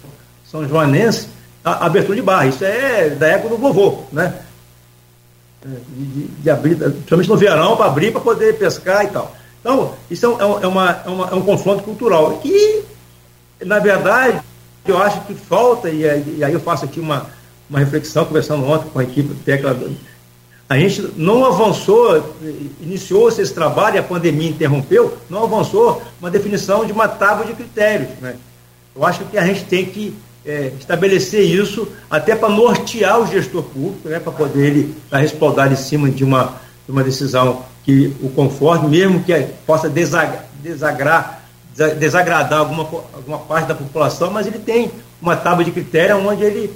são joanense a, abertura de barra. Isso é da época do vovô, né? É, de, de, abrir, principalmente no verão, para abrir para poder pescar e tal. Então, isso é, é, é, uma, é, uma, é um confronto cultural. E, na verdade, eu acho que falta, e, e aí eu faço aqui uma, uma reflexão, conversando ontem com a equipe técnica a gente não avançou, iniciou-se esse trabalho a pandemia interrompeu, não avançou uma definição de uma tábua de critérios. Né? Eu acho que a gente tem que é, estabelecer isso até para nortear o gestor público, né, para poder ele estar respaldado em cima de uma, de uma decisão que o conforme, mesmo que possa desagrar, desagrar, desagradar alguma, alguma parte da população, mas ele tem uma tábua de critérios onde ele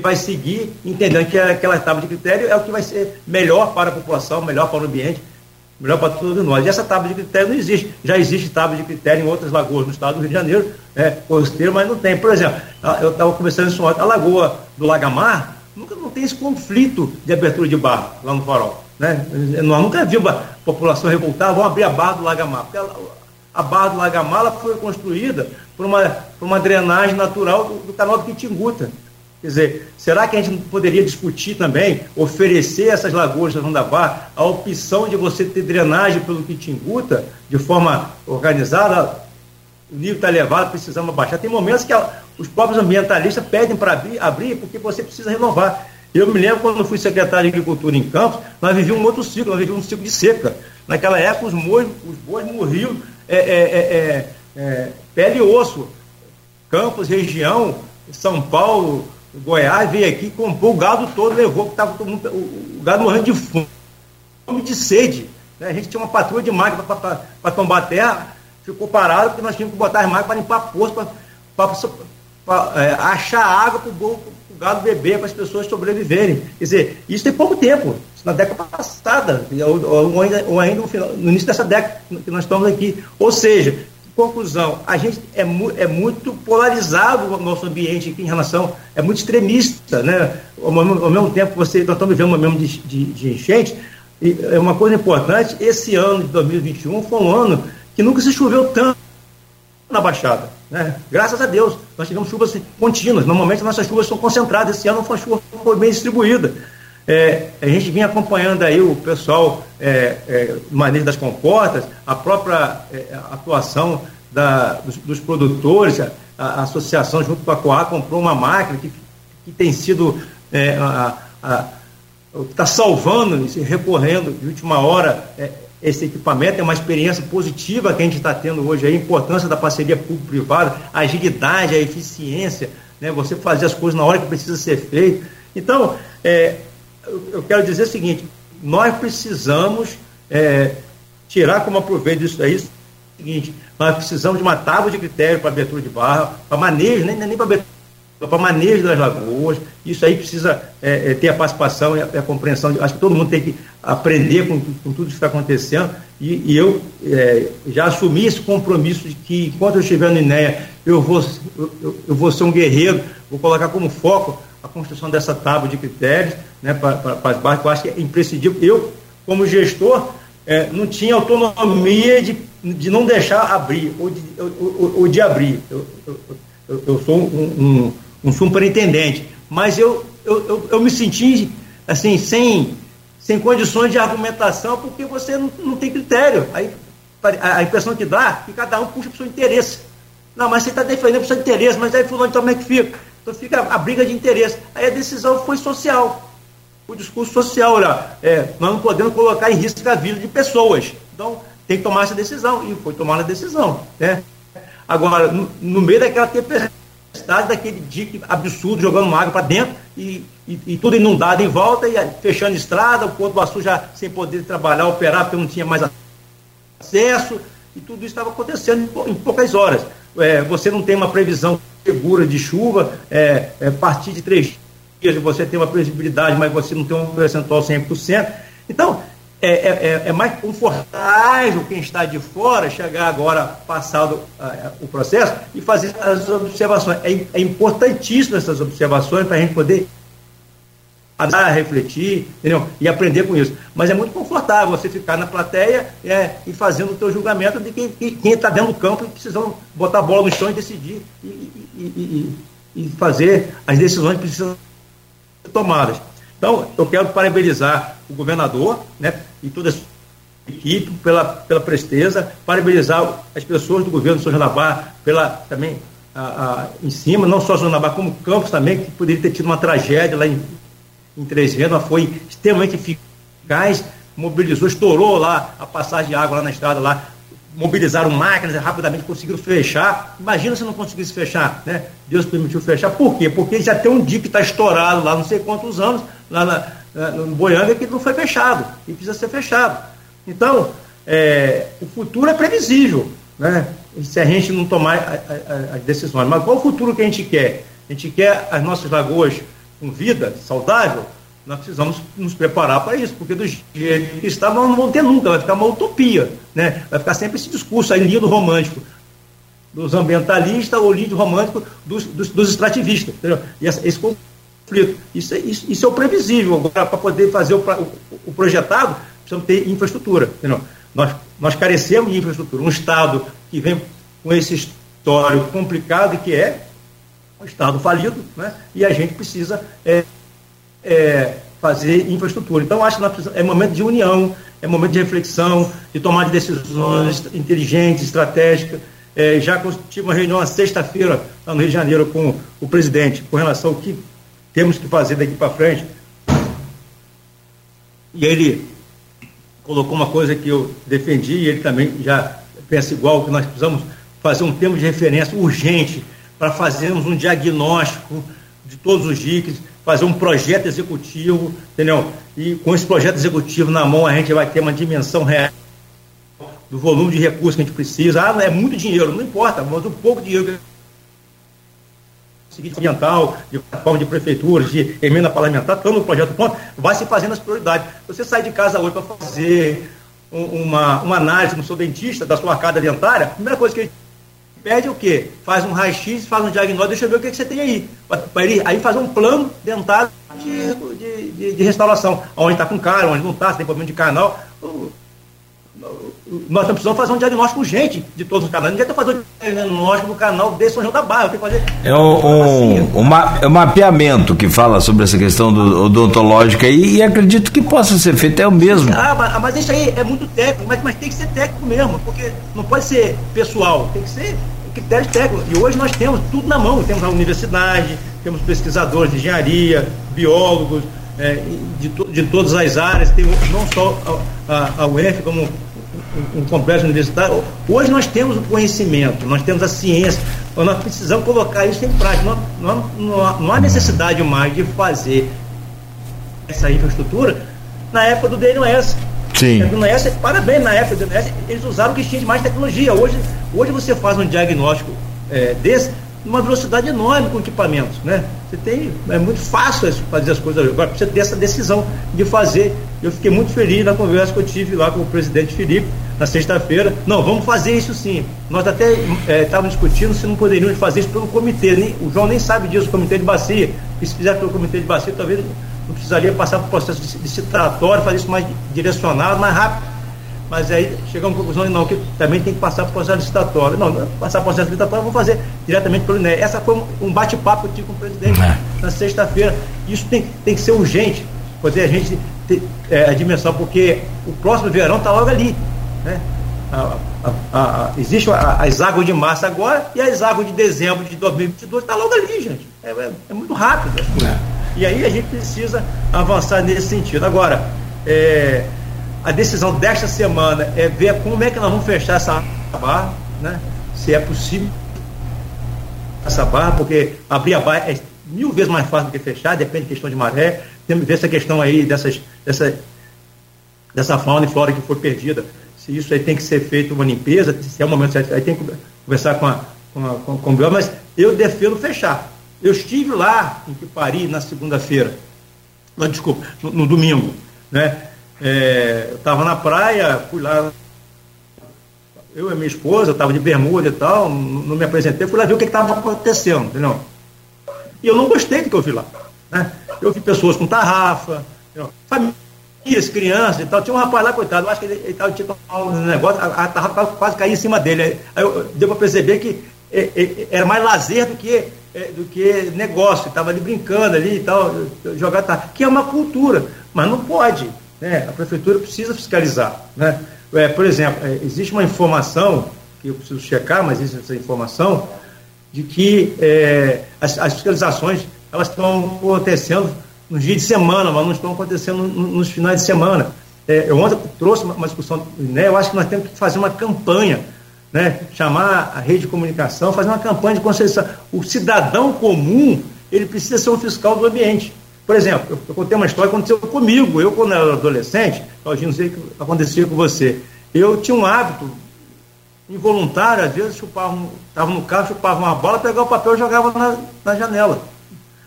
vai seguir entendendo que aquela tábua de critério é o que vai ser melhor para a população, melhor para o ambiente, melhor para todos nós. E essa tábua de critério não existe. Já existe tábua de critério em outras lagoas do estado do Rio de Janeiro, é, costeiro, mas não tem. Por exemplo, eu estava conversando isso ontem, a lagoa do Lagamar nunca não tem esse conflito de abertura de barra lá no farol. Né? Nós nunca vimos a população revoltada, vamos abrir a barra do Lagamar. Porque a, a barra do Lagamar foi construída por uma, por uma drenagem natural do, do canal do Quitinguta. Quer dizer, será que a gente poderia discutir também, oferecer essas lagoas da Rondavá a opção de você ter drenagem pelo Quitinguta de forma organizada? O nível está elevado, precisamos abaixar. Tem momentos que a, os próprios ambientalistas pedem para abrir, abrir porque você precisa renovar. Eu me lembro quando fui secretário de Agricultura em Campos, nós vivíamos um outro ciclo, nós vivíamos um ciclo de seca. Naquela época, os bois, os bois morriam é, é, é, é pele e osso. Campos, região, São Paulo, Goiás veio aqui, comprou o gado todo, levou, que estava todo mundo, o, gado morrendo de fome, de sede. Né? A gente tinha uma patrulha de máquina para tombar terra, ficou parado porque nós tínhamos que botar as máquinas para limpar poço, para é, achar água para o gado beber, para as pessoas sobreviverem. Quer dizer, isso tem pouco tempo, na década passada, ou, ou, ainda, ou ainda no, final, no início dessa década que nós estamos aqui. Ou seja, Conclusão, a gente é, mu é muito polarizado o nosso ambiente aqui em relação, é muito extremista, né? Ao, ao mesmo tempo você, nós estamos vivendo um momento de, de, de enchente, e é uma coisa importante, esse ano de 2021 foi um ano que nunca se choveu tanto na Baixada, né? Graças a Deus, nós tivemos chuvas contínuas, normalmente nossas chuvas são concentradas, esse ano foi uma chuva foi bem distribuída. É, a gente vinha acompanhando aí o pessoal é, é, manejo das comportas, a própria é, atuação da, dos, dos, produtores, a, a, associação junto com a Coa comprou uma máquina que, que tem sido é, está salvando e recorrendo de última hora é, esse equipamento, é uma experiência positiva que a gente está tendo hoje, a importância da parceria público-privada, a agilidade, a eficiência, né, você fazer as coisas na hora que precisa ser feito. Então, é, eu quero dizer o seguinte: nós precisamos é, tirar como aproveito disso daí. O seguinte, nós precisamos de uma tábua de critério para abertura de barra, para manejo, nem, nem para abertura, para manejo das lagoas. Isso aí precisa é, é, ter a participação e a, a, compreensão. Acho que todo mundo tem que aprender com, com tudo que está acontecendo. E, e eu é, já assumi esse compromisso de que, enquanto eu estiver no INEA, eu vou, eu, eu vou ser um guerreiro, vou colocar como foco a construção dessa tábua de critérios né, para, as barras, eu acho que é imprescindível. Eu, como gestor, é, não tinha autonomia de, de não deixar abrir ou de, ou, ou de abrir. Eu, eu, eu sou um, um, um, superintendente, mas eu, eu, eu, me senti assim, sem, sem condições de argumentação, porque você não, não tem critério. Aí, a, a impressão que dá é que cada um puxa para o seu interesse. Não, mas você está defendendo o seu interesse, mas aí fulano então como é que fica? Então fica a briga de interesse. Aí a decisão foi social. O discurso social, olha, é, nós não podemos colocar em risco a vida de pessoas. Então tem que tomar essa decisão. E foi tomada a decisão. Né? Agora, no, no meio daquela tempestade, daquele dique absurdo, jogando água para dentro e, e, e, tudo inundado em volta, e fechando estrada, o Porto do Açu já sem poder trabalhar, operar, porque não tinha mais acesso, e tudo isso estava acontecendo em, poucas horas. É, você não tem uma previsão segura de chuva, é, é, partir de três dias você tem uma previsibilidade, mas você não tem um percentual 100%. Então, é, é, é, é mais confortável quem está de fora chegar agora, passado uh, o processo, e fazer as observações. É, é importantíssimo essas observações para a gente poder a refletir, entendeu? E aprender com isso. Mas é muito confortável você ficar na plateia é, e fazendo o teu julgamento de quem está dentro do campo e precisam botar a bola no chão e decidir e, e, e, e, fazer as decisões que precisam ser tomadas. Então, eu quero parabenizar o governador né, e toda a sua equipe pela, pela presteza, parabenizar as pessoas do governo do São Janabá pela também a, a, em cima, não só Janabá, como Campos também, que poderia ter tido uma tragédia lá em em Três Renas foi extremamente eficaz, mobilizou, estourou lá a passagem de água lá na estrada, lá, mobilizaram máquinas, rapidamente conseguiram fechar. Imagina se não conseguisse fechar, né? Deus permitiu fechar. Por quê? Porque já tem um dia que está estourado lá não sei quantos anos, lá na, na, no Boianga, que não foi fechado e precisa ser fechado. Então, é, o futuro é previsível, né? Se a gente não tomar as decisões. Mas qual o futuro que a gente quer? A gente quer as nossas lagoas com vida, saudável, nós precisamos nos preparar para isso, porque do jeito que está, nós não vamos ter nunca, vai ficar uma utopia, né? vai ficar sempre esse discurso aí lindo romântico dos ambientalistas ou lindo romântico dos, dos, dos extrativistas, entendeu? E esse, esse conflito, isso é, isso, isso é o previsível, agora para poder fazer o, o, o, projetado, precisamos ter infraestrutura, entendeu? Nós, nós carecemos de infraestrutura, um Estado que vem com esse histórico complicado que é Estado falido, né? e a gente precisa é, é, fazer infraestrutura. Então, acho que é momento de união, é momento de reflexão, de tomar de decisões inteligentes, estratégicas. É, já tive uma reunião na sexta-feira, lá no Rio de Janeiro, com o presidente, com relação ao que temos que fazer daqui para frente. E ele colocou uma coisa que eu defendi, e ele também já pensa igual, que nós precisamos fazer um termo de referência urgente para fazermos um diagnóstico de todos os diques, fazer um projeto executivo, entendeu? E com esse projeto executivo na mão, a gente vai ter uma dimensão real do volume de recursos que a gente precisa. Ah, é muito dinheiro, não importa, mas o pouco dinheiro que seguinte ambiental, de forma de prefeitura, de emenda parlamentar, estando no projeto pronto, vai se fazendo as prioridades. Você sai de casa hoje para fazer uma, uma análise no seu dentista da sua arcada dentária, a primeira coisa que ele pede o quê? Faz um raio-x, faz um diagnóstico, deixa eu ver o que, que você tem aí. Para ele aí fazer um plano dentário de, de, de, de restauração. Onde está com cara, onde não está, se tem problema de canal. Nós precisamos fazer um diagnóstico urgente de todos os canais. Ninguém está fazendo um diagnóstico no canal desse São João da Barra. Tem que fazer é um, um, um, é um mapeamento que fala sobre essa questão do, odontológica e, e acredito que possa ser feito, é o mesmo. Ah, mas, mas isso aí é muito técnico, mas, mas tem que ser técnico mesmo, porque não pode ser pessoal, tem que ser critérios técnicos. E hoje nós temos tudo na mão. Temos a universidade, temos pesquisadores de engenharia, biólogos, é, de, to, de todas as áreas, tem não só a, a, UF como um, um complexo universitário. Hoje nós temos o conhecimento, nós temos a ciência, nós precisamos colocar isso em prática. Não, não, não, não há necessidade mais de fazer essa infraestrutura na época do DNOS. Sim. A parabéns, na época do eles usaram o que tinha de mais tecnologia. Hoje, hoje você faz um diagnóstico é, desse numa velocidade enorme com equipamentos, né? Você tem, é muito fácil fazer as coisas agora, precisa ter essa decisão de fazer. Eu fiquei muito feliz na conversa que eu tive lá com o presidente Felipe, na sexta-feira. Não, vamos fazer isso sim. Nós até é, estávamos discutindo se não poderíamos fazer isso pelo comitê. Nem, o João nem sabe disso, o comitê de bacia. E se fizer pelo comitê de bacia, talvez não precisaria passar por processo licitatório, fazer isso mais direcionado, mais rápido mas aí chegamos à conclusão não, que também tem que passar por processo licitatório. Não, não passar por processo licitatório, vamos fazer diretamente pelo INE. Essa foi um, bate-papo que eu tive com o presidente é. na sexta-feira. Isso tem, tem que ser urgente, poder a gente ter é, a dimensão, porque o próximo verão está logo ali. Né? A, a, a, existe as águas de março agora e as águas de dezembro de 2022 está logo ali, gente. É, é, é muito rápido as coisas. E aí a gente precisa avançar nesse sentido. Agora, é, a decisão desta semana é ver como é que nós vamos fechar essa barra, né? se é possível essa barra, porque abrir a barra é mil vezes mais fácil do que fechar, depende da questão de maré. Temos que ver essa questão aí dessas, dessa, dessa fauna e flora que foi perdida. Se isso aí tem que ser feito uma limpeza, se é o momento certo, aí tem que conversar com a, com, a, com, com o mas eu defendo fechar. Eu estive lá em Quipari na segunda-feira, desculpa, no, no domingo, né? É, eu estava na praia, fui lá, eu e minha esposa, estava de bermuda e tal, não, não me apresentei, fui lá ver o que estava acontecendo, entendeu? E eu não gostei do que eu vi lá. Né? Eu vi pessoas com tarrafa, entendeu? famílias, crianças e tal. Tinha um rapaz lá, coitado, eu acho que ele estava tipo um negócio, a, a tarrafa quase caía em cima dele. Aí, eu, deu para perceber que é, é, era mais lazer do que, do que negócio, estava ali brincando ali e tal, jogar tarrafa, que é uma cultura, mas não pode. Né? A prefeitura precisa fiscalizar. Né? É, por exemplo, é, existe uma informação, que eu preciso checar, mas existe essa informação, de que é, as, as, fiscalizações elas estão acontecendo nos dias de semana, mas não estão acontecendo nos finais de semana. É, eu ontem trouxe uma, uma discussão, né, eu acho que nós temos que fazer uma campanha, né, chamar a rede de comunicação, fazer uma campanha de conscientização. O cidadão comum, ele precisa ser um fiscal do ambiente. Por exemplo, eu, eu contei uma história que aconteceu comigo. Eu, quando era adolescente, eu não sei o que acontecia com você. Eu tinha um hábito involuntário, às vezes chupava, estava no carro, chupava uma bola, pegava o papel e jogava na, na janela.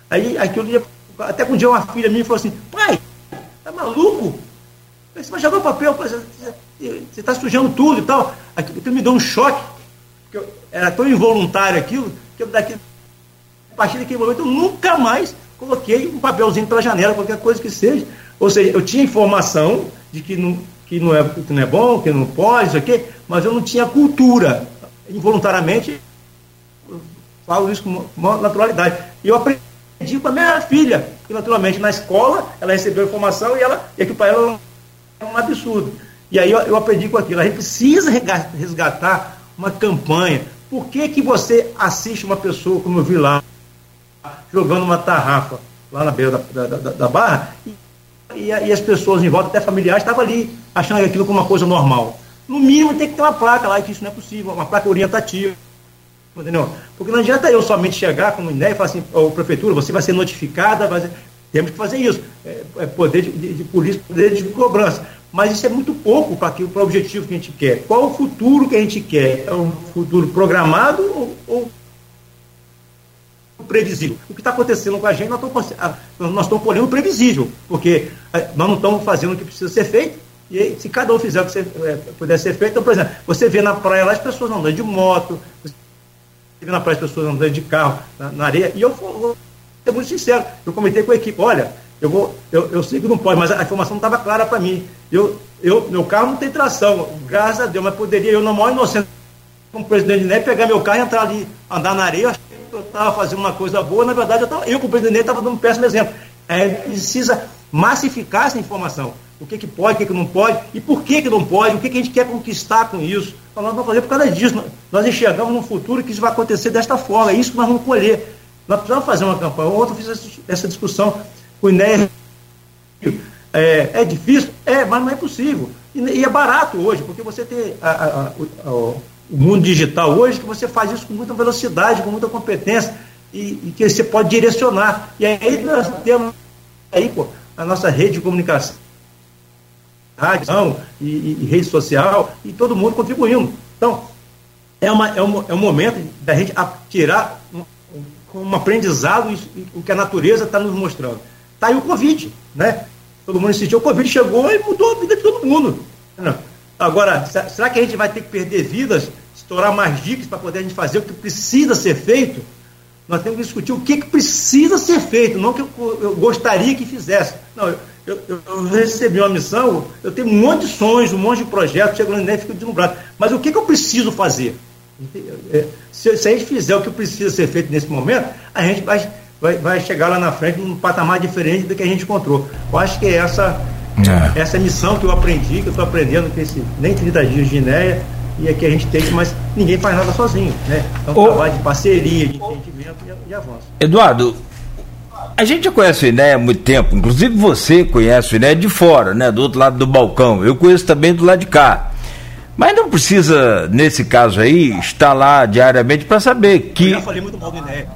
Aí aquilo ia Até que um dia uma filha minha falou assim, pai, tá maluco? Você vai jogar o papel, você está sujando tudo e tal. Aquilo me deu um choque, porque era tão involuntário aquilo, que eu daqui, a partir daquele momento eu nunca mais coloquei um papelzinho pela janela, qualquer coisa que seja. Ou seja, eu tinha informação de que não, que não, é, que não é bom, que não pode, isso aqui, mas eu não tinha cultura. Involuntariamente, falo isso com maior naturalidade. E eu aprendi com a minha filha, que naturalmente na escola ela recebeu informação e, ela, e aqui para ela é um absurdo. E aí eu, eu aprendi com aquilo. A gente precisa resgatar uma campanha. Por que, que você assiste uma pessoa, como eu vi lá, jogando uma tarrafa lá na beira da, da, da, da barra, e, e, e, as pessoas em volta, até familiares, estavam ali achando aquilo como uma coisa normal. No mínimo tem que ter uma placa lá, que isso não é possível, uma placa orientativa. Entendeu? Porque não adianta eu somente chegar com uma ideia e falar assim, ô prefeitura, você vai ser notificada, vai ser... temos que fazer isso. É, é poder de, de, de, polícia, poder de cobrança. Mas isso é muito pouco para o objetivo que a gente quer. Qual o futuro que a gente quer? É um futuro programado ou, ou previsível. O que está acontecendo com a gente, nós estamos, nós estamos previsível, porque eh, nós não estamos fazendo o que precisa ser feito, e aí, se cada um fizer o que você, é, puder ser feito, então, por exemplo, você vê na praia lá as pessoas andando de moto, você vê na praia as pessoas andando de carro na, na areia, e eu vou ser muito sincero, eu comentei com a equipe, olha, eu, vou, eu, eu sei que não pode, mas a, informação não estava clara para mim. Eu, eu, meu carro não tem tração, graças a Deus, mas poderia eu, na maior inocência, como presidente de NEP, pegar meu carro e entrar ali, andar na areia, eu estava fazendo uma coisa boa, na verdade, eu, tava, eu como presidente, estava dando um péssimo exemplo. É, precisa massificar essa informação. O que, que pode, o que, que não pode, e por que, que não pode, o que, que a gente quer conquistar com isso. Então, nós vamos fazer por causa disso. Nós enxergamos no futuro que isso vai acontecer desta forma, é isso que nós vamos colher. Nós precisamos fazer uma campanha. Ontem eu fiz essa discussão com o Inés. É, é difícil? É, mas não é possível. E, e é barato hoje, porque você tem a, a, a, o mundo digital hoje, que você faz isso com muita velocidade, com muita competência, e, e que você pode direcionar. E aí nós temos aí, pô, a nossa rede de comunicação, rádio e, e, rede social, e todo mundo contribuindo. Então, é, uma, é, um, é um momento da gente tirar um, aprendizado o que a natureza está nos mostrando. Está aí o Covid, né? Todo mundo insistiu, o Covid chegou e mudou a vida de todo mundo. Agora, será que a gente vai ter que perder vidas, estourar mais dicas para poder a gente fazer o que precisa ser feito? Nós temos que discutir o que, que precisa ser feito, não o que eu, eu gostaria que fizesse. Não, eu, eu, eu, recebi uma missão, eu tenho um monte de sonhos, um monte de projetos, chego lá e fico deslumbrado. Mas o que, que eu preciso fazer? É, se, se, a gente fizer o que precisa ser feito nesse momento, a gente vai, vai, vai chegar lá na frente num patamar diferente do que a gente encontrou. Eu acho que é essa, é. essa missão que eu aprendi, que eu estou aprendendo com esse nem 30 dias de Inéia, e aqui a gente tem, mas ninguém faz nada sozinho. Né? É um trabalho de parceria, de entendimento e, e avanço. Eduardo, a gente já conhece o INEA há muito tempo, inclusive você conhece o INEA de fora, né? Do outro lado do balcão. Eu conheço também do lado de cá. Mas não precisa, nesse caso aí, estar lá diariamente para saber que. Eu já falei muito mal do INEA.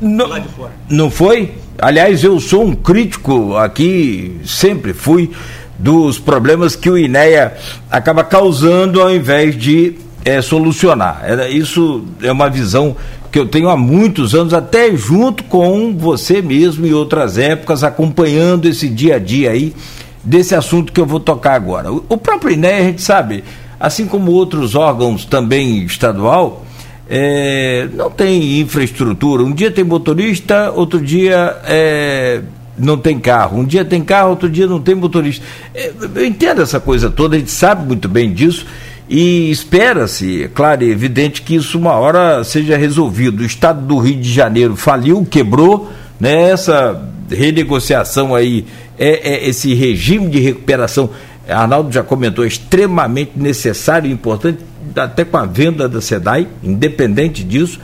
Não, não foi? Aliás, eu sou um crítico aqui, sempre fui, dos problemas que o INEA acaba causando ao invés de é, solucionar. Isso é uma visão que eu tenho há muitos anos, até junto com você mesmo em outras épocas, acompanhando esse dia a dia aí desse assunto que eu vou tocar agora. O próprio INEA, a gente sabe, assim como outros órgãos também estadual, é, não tem infraestrutura. Um dia tem motorista, outro dia é, não tem carro. Um dia tem carro, outro dia não tem motorista. É, eu entendo essa coisa toda, a gente sabe muito bem disso. E espera-se, é claro e evidente, que isso uma hora seja resolvido. O Estado do Rio de Janeiro faliu, quebrou, né? essa renegociação aí, é, é esse regime de recuperação, Arnaldo já comentou, é extremamente necessário e importante, até com a venda da SEDAI, independente disso,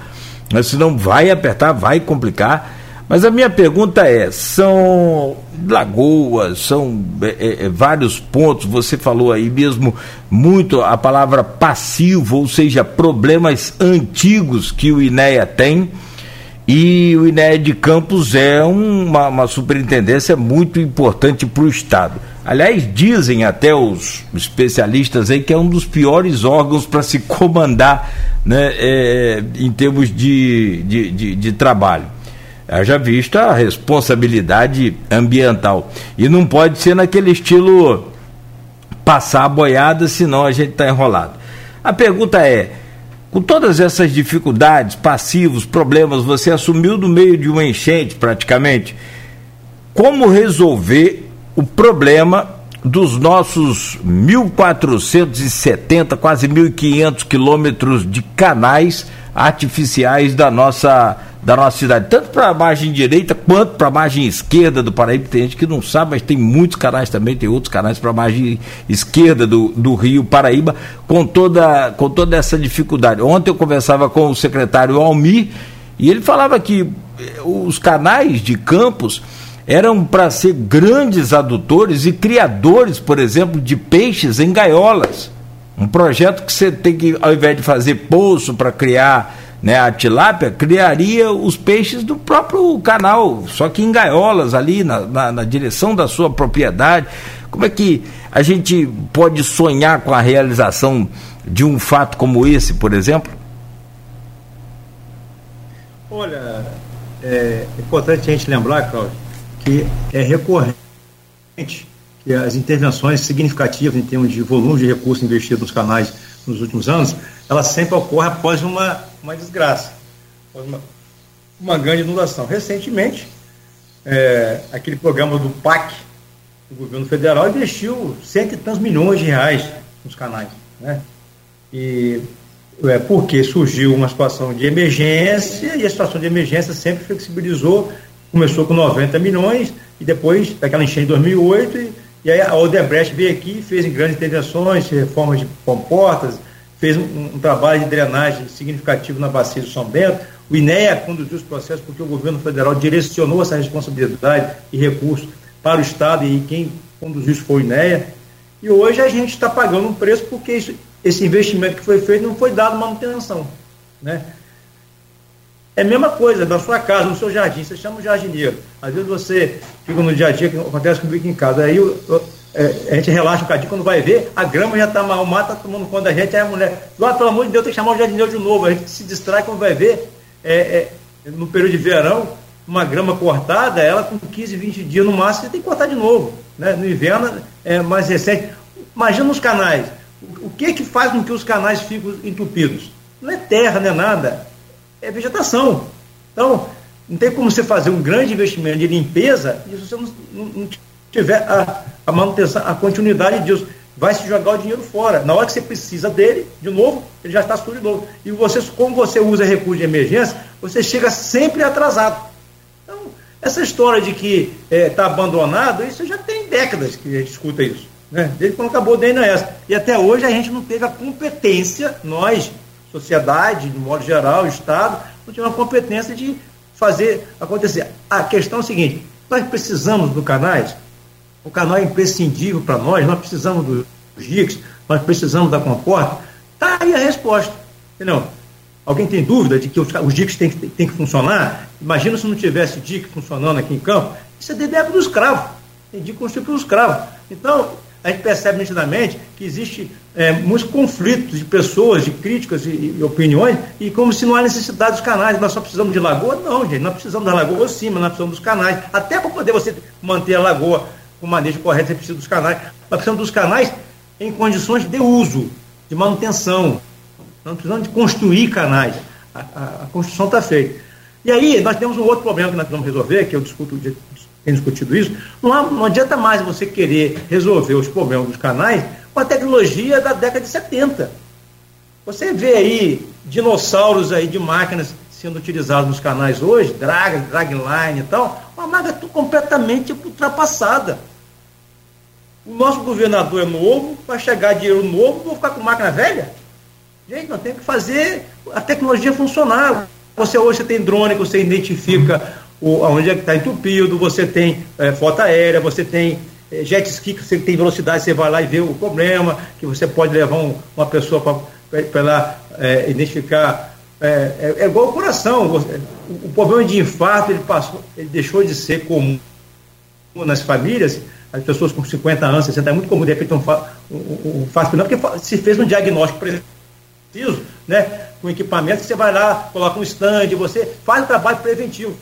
mas senão vai apertar, vai complicar. Mas a minha pergunta é: são lagoas, são é, é, vários pontos, você falou aí mesmo muito a palavra passivo, ou seja, problemas antigos que o INEA tem. E o INEA de Campos é uma, uma superintendência muito importante para o Estado. Aliás, dizem até os especialistas aí que é um dos piores órgãos para se comandar né, é, em termos de, de, de, de trabalho. Haja vista a responsabilidade ambiental. E não pode ser naquele estilo passar a boiada, senão a gente está enrolado. A pergunta é: com todas essas dificuldades, passivos, problemas, você assumiu no meio de uma enchente praticamente. Como resolver o problema dos nossos 1.470, quase 1.500 quilômetros de canais artificiais da nossa da nossa cidade, tanto para a margem direita quanto para a margem esquerda do Paraíba. Tem gente que não sabe, mas tem muitos canais também, tem outros canais para a margem esquerda do, do Rio Paraíba, com toda, com toda essa dificuldade. Ontem eu conversava com o secretário Almir e ele falava que eh, os canais de campos eram para ser grandes adutores e criadores, por exemplo, de peixes em gaiolas. Um projeto que você tem que, ao invés de fazer poço para criar né, a tilápia, criaria os peixes do próprio canal, só que em gaiolas ali, na, na, na direção da sua propriedade. Como é que a gente pode sonhar com a realização de um fato como esse, por exemplo? Olha, é importante a gente lembrar, Cláudio, que é recorrente que as intervenções significativas em termos de volume de recursos investidos nos canais nos últimos anos, ela sempre ocorre após uma uma desgraça, uma, uma grande inundação. Recentemente, é, aquele programa do PAC, do governo federal, investiu cento e tantos milhões de reais nos canais. Né? E é, porque surgiu uma situação de emergência e a situação de emergência sempre flexibilizou, começou com 90 milhões e depois daquela enchente em 2008 e, e aí a Odebrecht veio aqui fez grandes intervenções, reformas de comportas, fez um, um, trabalho de drenagem significativo na bacia do São Bento. O INEA conduziu os processos porque o governo federal direcionou essa responsabilidade e recursos para o Estado e quem conduziu isso foi o INEA. E hoje a gente está pagando um preço porque isso, esse investimento que foi feito não foi dado manutenção. Né? É a mesma coisa na sua casa, no seu jardim, você chama o jardineiro. Às vezes você fica no dia a dia, que acontece comigo em casa, aí eu, eu é, a gente relaxa um bocadinho, quando vai ver, a grama já está mal, o mato está tomando conta da gente, aí a mulher, ah, pelo amor de Deus, tem que chamar o jardineiro de novo. A gente se distrai quando vai ver, é, é, no período de verão, uma grama cortada, ela com 15, 20 dias no máximo, você tem que cortar de novo. Né? No inverno é mais recente. Imagina os canais. O que que faz com que os canais fiquem entupidos? Não é terra, não é nada. É vegetação. Então, não tem como você fazer um grande investimento de limpeza e você não, não, não tiver a, a manutenção, a continuidade disso. Vai se jogar o dinheiro fora. Na hora que você precisa dele, de novo, ele já está sujo de novo. E você, como você usa recurso de emergência, você chega sempre atrasado. Então, essa história de que está é, tá abandonado, isso já tem décadas que a gente escuta isso. Né? Desde quando acabou o DNS. E até hoje a gente não teve a competência, nós, sociedade, de modo geral, Estado, não tivemos a competência de fazer acontecer. A questão é a seguinte: nós precisamos do canais o canal é imprescindível para nós, nós precisamos dos GICs, nós precisamos da comporta. Está aí a resposta. Entendeu? Alguém tem dúvida de que os, os DICs têm, têm que funcionar? Imagina se não tivesse DIC funcionando aqui em campo. Isso é DDF do escravo. Tem DIC construído pelo escravo. Então, a gente percebe nitidamente que existe é, muitos conflitos de pessoas, de críticas e, e, opiniões, e como se não há necessidade dos canais. Nós só precisamos de lagoa? Não, gente. Nós precisamos da lagoa sim, mas nós precisamos dos canais. Até para poder você manter a lagoa com manejo correto, você precisa dos canais. Nós precisamos dos canais em condições de uso, de manutenção. Nós precisamos de construir canais. A, a, a construção está feita. E aí, nós temos um outro problema que nós precisamos resolver, que eu discuto, tenho discutido isso. Não, há, não adianta mais você querer resolver os problemas dos canais com a tecnologia da década de 70. Você vê aí dinossauros aí de máquinas sendo utilizados nos canais hoje, drag, dragline e tal, uma máquina completamente ultrapassada. O nosso governador é novo, vai chegar dinheiro novo, vou ficar com máquina velha? Gente, nós temos que fazer a tecnologia funcionar. Você hoje você tem drone você identifica onde é que está entupido, você tem é, foto aérea, você tem é, jet ski que você tem velocidade, você vai lá e vê o problema, que você pode levar um, uma pessoa para ela é, identificar. É, é, igual o coração. O, o problema de infarto ele passou, ele deixou de ser comum nas famílias as pessoas com 50 anos, 60 é muito comum, de repente, um, um, um faz porque se fez um diagnóstico preciso, né, com equipamento, você vai lá, coloca um stand, você faz o trabalho preventivo.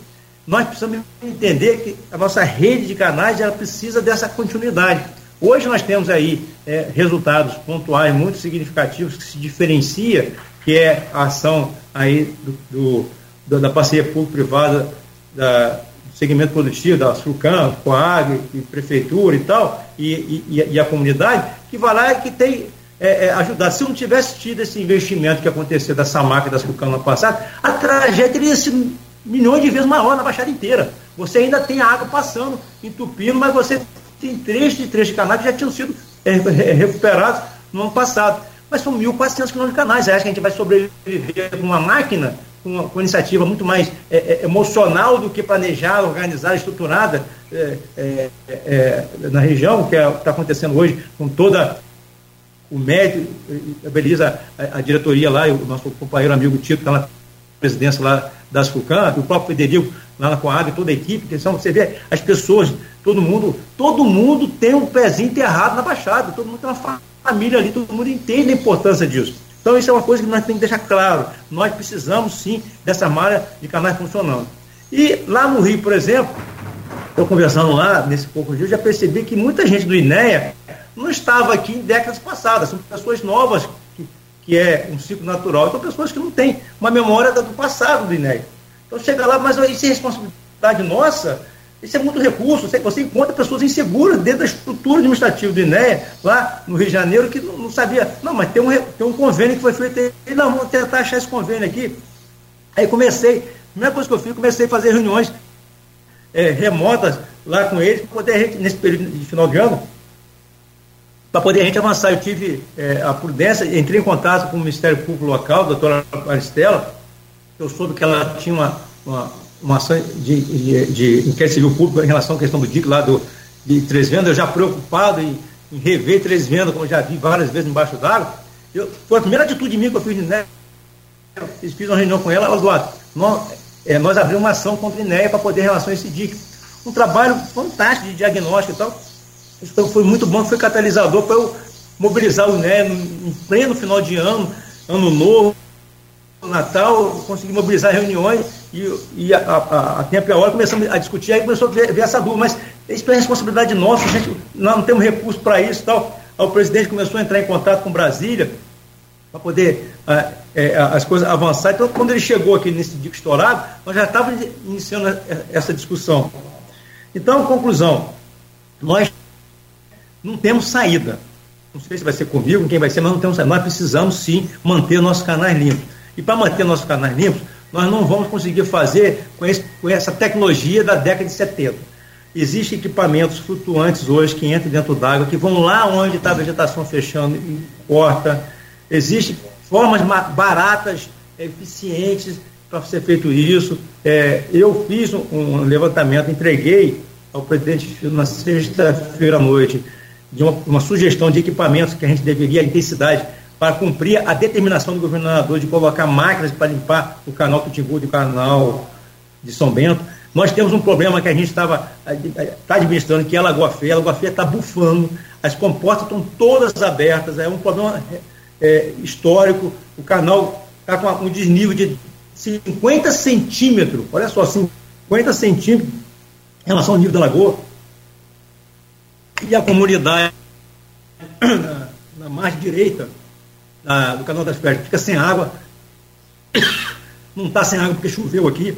Nós precisamos entender que a nossa rede de canais ela precisa dessa continuidade. Hoje nós temos aí é, resultados pontuais muito significativos que se diferencia, que é a ação aí do, do da parceria público-privada da, do segmento produtivo, da Sulcam, Coag, e prefeitura e tal, e, e, e, a comunidade, que vai lá e que tem é, é, ajudado. Se não tivesse tido esse investimento que aconteceu da Samac e da Sulcam no ano passado, a tragédia teria sido milhões de vezes maior na Baixada inteira. Você ainda tem água passando, entupindo, mas você tem trechos de trechos de canais que já tinham sido é, recuperados no ano passado. Mas são 1.400 quilômetros de canais. Você acha que a gente vai sobreviver com uma máquina, com uma, com uma iniciativa muito mais é, é, emocional do que planejada, organizada, estruturada é, é, é, na região, que está acontecendo hoje com toda o médico, a Belisa, a, a, diretoria lá, o nosso companheiro amigo Tito está na presidência lá das FUCAM, o próprio Federico lá na Coab, toda a equipe, que são, você vê as pessoas, todo mundo, todo mundo tem um pezinho enterrado na Baixada, todo mundo tem uma família ali, todo mundo entende a importância disso. Então isso é uma coisa que nós temos que deixar claro, nós precisamos sim dessa malha de canais funcionando. E lá no Rio, por exemplo, eu conversando lá, nesse pouco dia, eu já percebi que muita gente do INEA não estava aqui em décadas passadas, são pessoas novas que, é um ciclo natural, são pessoas que não têm uma memória do passado do INEA. Então chega lá, mas isso é responsabilidade nossa, isso é muito recurso. Você, encontra pessoas inseguras dentro da estrutura administrativa do INEA, lá no Rio de Janeiro, que não, não sabia. Não, mas tem um, tem um convênio que foi feito aí. Não, vamos tentar achar esse convênio aqui. Aí comecei, a primeira coisa que eu fiz, comecei a fazer reuniões é, remotas lá com eles, para poder nesse período de final de ano, para poder a gente avançar. Eu tive é, a prudência, entrei em contato com o Ministério Público Local, a doutora Maristela, eu soube que ela tinha uma, uma, uma ação de, de, de inquérito civil público em relação à questão do DIC lá do, de Três Vendas, eu já preocupado em, em rever Três Vendas, como já vi várias vezes embaixo d'água. Foi a primeira atitude minha que eu fiz, né? Eu fiz uma reunião com ela, ela Eduardo, nós, é, nós abrimos uma ação contra a INEA para poder relação a esse DIC. Um trabalho fantástico de diagnóstico e tal. Então foi muito bom, foi catalisador para eu mobilizar o INEA em pleno final de ano, ano novo, Natal, consegui mobilizar reuniões e, e a, a, a tempo e a hora começamos a discutir, aí começou a ver, essa dúvida, mas isso é responsabilidade nossa, gente, nós não temos recurso para isso tal. Aí o presidente começou a entrar em contato com Brasília para poder ah, é, as coisas avançar. Então, quando ele chegou aqui nesse dia estourado, nós já estávamos iniciando essa discussão. Então, conclusão, nós não temos saída. Não sei se vai ser comigo, quem vai ser, mas não temos saída. Nós precisamos sim manter nossos canais limpos. E para manter nossos canais limpos, nós não vamos conseguir fazer com, esse, com, essa tecnologia da década de 70. Existem equipamentos flutuantes hoje que entram dentro d'água, que vão lá onde está a vegetação fechando e corta. Existem formas baratas, eficientes para ser feito isso. É, eu fiz um, um levantamento, entreguei ao presidente na sexta-feira à noite de uma, uma, sugestão de equipamentos que a gente deveria, a intensidade para cumprir a determinação do governador de colocar máquinas para limpar o canal Tutingudo e o canal de São Bento. Nós temos um problema que a gente estava tá administrando, que é a Lagoa Feia. A Lagoa Feia está bufando, as comportas estão todas abertas, é um problema é, histórico. O canal está com um desnível de 50 centímetros, olha só, 50 centímetros em relação ao nível da lagoa. E a comunidade na, na margem direita da, do canal das Pedras fica sem água. Não está sem água porque choveu aqui.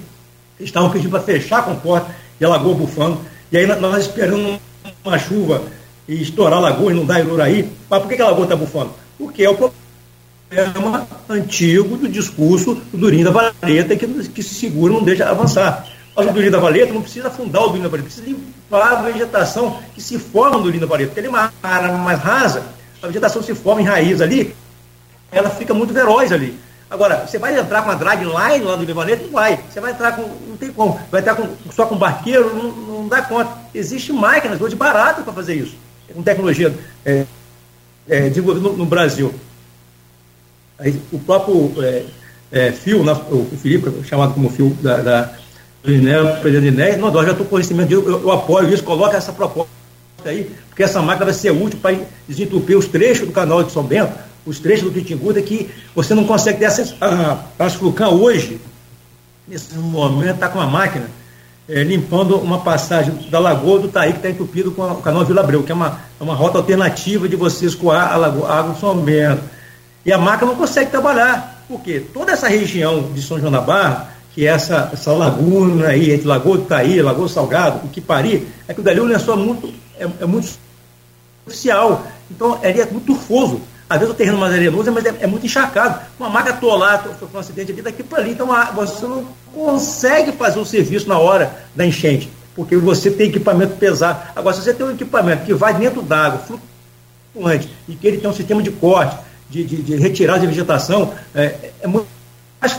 Estavam pedindo para fechar a comporta e a lagoa bufando. E aí nós esperando uma chuva e estourar a lagoa e não dar Iruraí. Mas por que, que a lagoa está bufando? Porque é o problema antigo do discurso do Durinho da Valeta que, que se segura não deixa avançar. Mas o Durinho da Valeta não precisa afundar o Durinho da Valeta, precisa limpar a vegetação que se forma no Durinho da Valeta, porque ele é uma área mais rasa, a vegetação se forma em raiz ali, ela fica muito veloz ali. Agora, você vai entrar com a drag line lá do Levanete? Não vai. Você vai entrar com. Não tem como. Vai entrar com, só com barqueiro? Não, não dá conta. Existem máquinas hoje baratas para fazer isso. Com tecnologia é, é, desenvolvida no, no, Brasil. Aí, o próprio é, é, Fio, o Felipe, chamado como Fio da, da INEA, presidente não, nós já estou com conhecimento disso, eu, eu apoio isso, coloca essa proposta aí, porque essa máquina vai ser útil para desentupir os trechos do canal de São Bento os trechos do Pitinguda que você não consegue ter acesso. A, a hoje, nesse momento, está com uma máquina é, limpando uma passagem da Lagoa do Taí, que está entupido com o canal Vila Abreu, que é uma, é uma rota alternativa de você escoar a, lagoa, a água do São Bento. E a máquina não consegue trabalhar, porque toda essa região de São João da Barra, que é essa, essa laguna aí, entre Lagoa do Taí, Lagoa Salgado, o Kipari, é que o lençol é muito, é, é muito oficial. Então, ele é muito turfoso. Às vezes o terreno mais arenoso, mas é, é muito encharcado. Uma maca atolar, sofreu um acidente ali daqui para ali. Então você não consegue fazer o serviço na hora da enchente, porque você tem equipamento pesado. Agora, se você tem um equipamento que vai dentro d'água, flutuante, e que ele tem um sistema de corte, de, de, de retirada de vegetação, é, é muito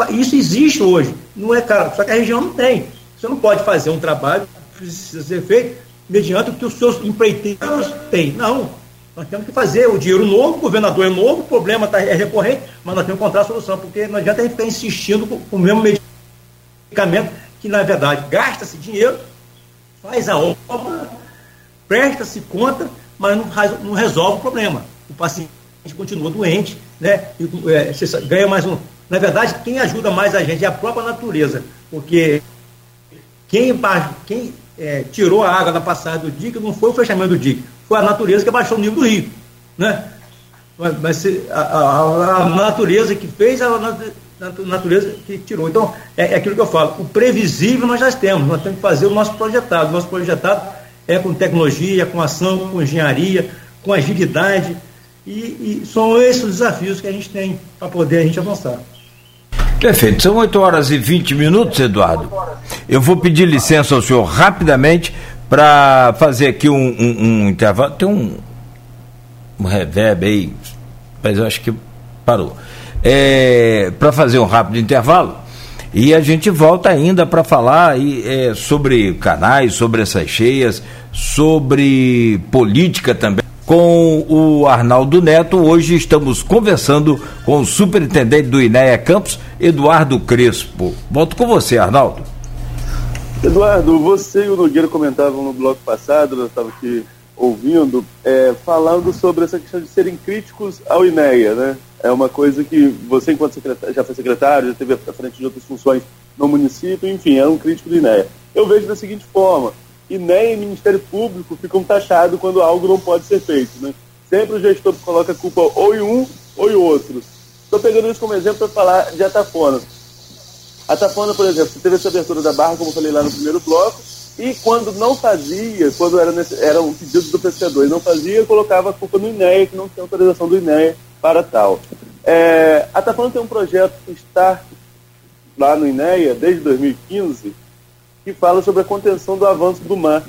isso existe hoje, não é caro, só que a região não tem. Você não pode fazer um trabalho que precisa ser feito mediante o que os seus empreiteiros têm. Não, nós temos que fazer o dinheiro novo, o governador é novo, o problema tá, é recorrente, mas nós temos que encontrar a solução, porque não adianta a gente ficar insistindo com, com o mesmo medicamento, que na verdade gasta-se dinheiro, faz a obra, presta-se conta, mas não, não, resolve o problema. O paciente continua doente, né? E, é, ganha mais um. Na verdade, quem ajuda mais a gente é a própria natureza, porque quem, quem é, tirou a água da passagem do dique não foi o fechamento do dique, foi a natureza que abaixou o nível do rio. Né? Mas, mas a, a, a, natureza que fez, a, natureza que tirou. Então, é, é, aquilo que eu falo, o previsível nós já temos, nós temos que fazer o nosso projetado. O nosso projetado é com tecnologia, com ação, com engenharia, com agilidade, e, e são esses os desafios que a gente tem para poder a gente avançar. Perfeito, são 8 horas e 20 minutos, Eduardo. Eu vou pedir licença ao senhor rapidamente para fazer aqui um, um, um, intervalo. Tem um, um reverb aí, mas eu acho que parou. É, para fazer um rápido intervalo. E a gente volta ainda para falar é, sobre canais, sobre essas cheias, sobre política também. Com o Arnaldo Neto, hoje estamos conversando com o superintendente do INEA Campos, Eduardo Crespo. Volto com você, Arnaldo. Eduardo, você e o Nogueira comentavam no bloco passado, eu estava aqui ouvindo, é, falando sobre essa questão de serem críticos ao INEA, né? É uma coisa que você, enquanto já foi secretário, já teve à frente de outras funções no município, enfim, era um crítico do INEA. Eu vejo da seguinte forma, E Ministério Público ficam taxados quando algo não pode ser feito, né? Sempre o gestor coloca a culpa ou em um ou em outro. Estou pegando isso como exemplo para falar de Atafona. A Tafona, por exemplo, teve essa abertura da barra, como eu falei lá no primeiro bloco, e quando não fazia, quando era, nesse, era um pedido do pescador e não fazia, colocava a culpa no INEA, que não tinha autorização do INEA para tal. É, a tem um projeto que está lá no INEA desde 2015, que fala sobre a contenção do avanço do mar.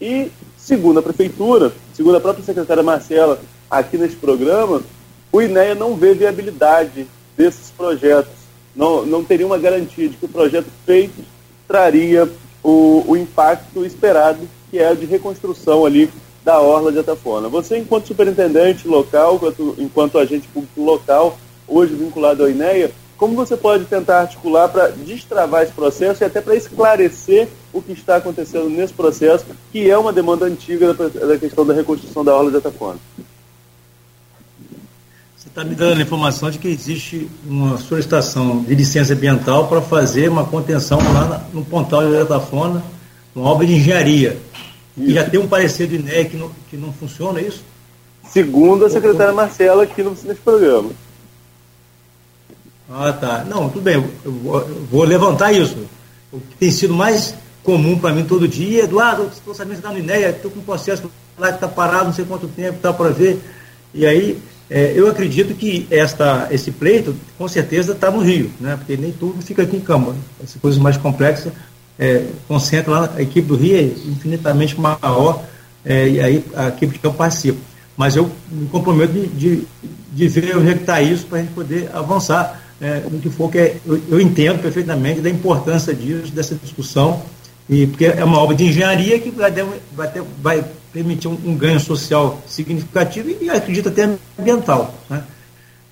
E, segundo a Prefeitura, segundo a própria secretária Marcela, aqui nesse programa, o INEA não vê viabilidade desses projetos não, não teria uma garantia de que o projeto feito traria o, o impacto esperado, que é a de reconstrução ali da Orla de Atafona. Você, enquanto superintendente local, enquanto, enquanto agente público local, hoje vinculado ao INEA, como você pode tentar articular para destravar esse processo e até para esclarecer o que está acontecendo nesse processo, que é uma demanda antiga da, da questão da reconstrução da Orla de Atafona? está me dando a informação de que existe uma solicitação de licença ambiental para fazer uma contenção lá no Pontal de Fona, uma obra de engenharia. Isso. E já tem um parecer do INE que não, que não funciona, é isso? Segundo a secretária Marcela, aqui no, nesse programa. Ah, tá. Não, tudo bem, eu vou, levantar isso. O que tem sido mais comum para mim todo dia, Eduardo, estou sabendo que está no INEA, estou com um processo lá que está parado não sei quanto tempo, está para ver. E aí é, eu acredito que esta, esse pleito, com certeza, está no Rio, né? porque nem tudo fica aqui em Câmara. Essas coisas mais complexas é, concentra lá, a equipe do Rio é infinitamente maior, é, e aí a equipe de campo participa. Mas eu me comprometo de, de, de ver onde é que está isso para a gente poder avançar é, no que for que é, eu, eu, entendo perfeitamente da importância disso, dessa discussão, e porque é uma obra de engenharia que vai, vai, ter, vai permitir um, um, ganho social significativo e, acredito até ambiental. Né?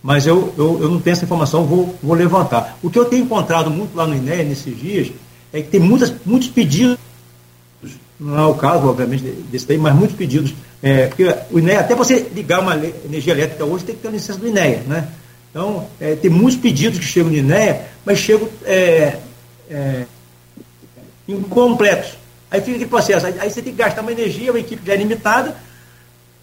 Mas eu, eu, eu, não tenho essa informação, vou, vou levantar. O que eu tenho encontrado muito lá no INEA nesses dias é que tem muitas, muitos pedidos, não é o caso, obviamente, desse daí, mas muitos pedidos. É, porque o INEA, até você ligar uma energia elétrica hoje, tem que ter a licença do INEA. Né? Então, é, tem muitos pedidos que chegam no INEA, mas chegam é, é incompletos. Aí fica aquele processo. Aí você tem que gastar uma energia, uma equipe já é limitada,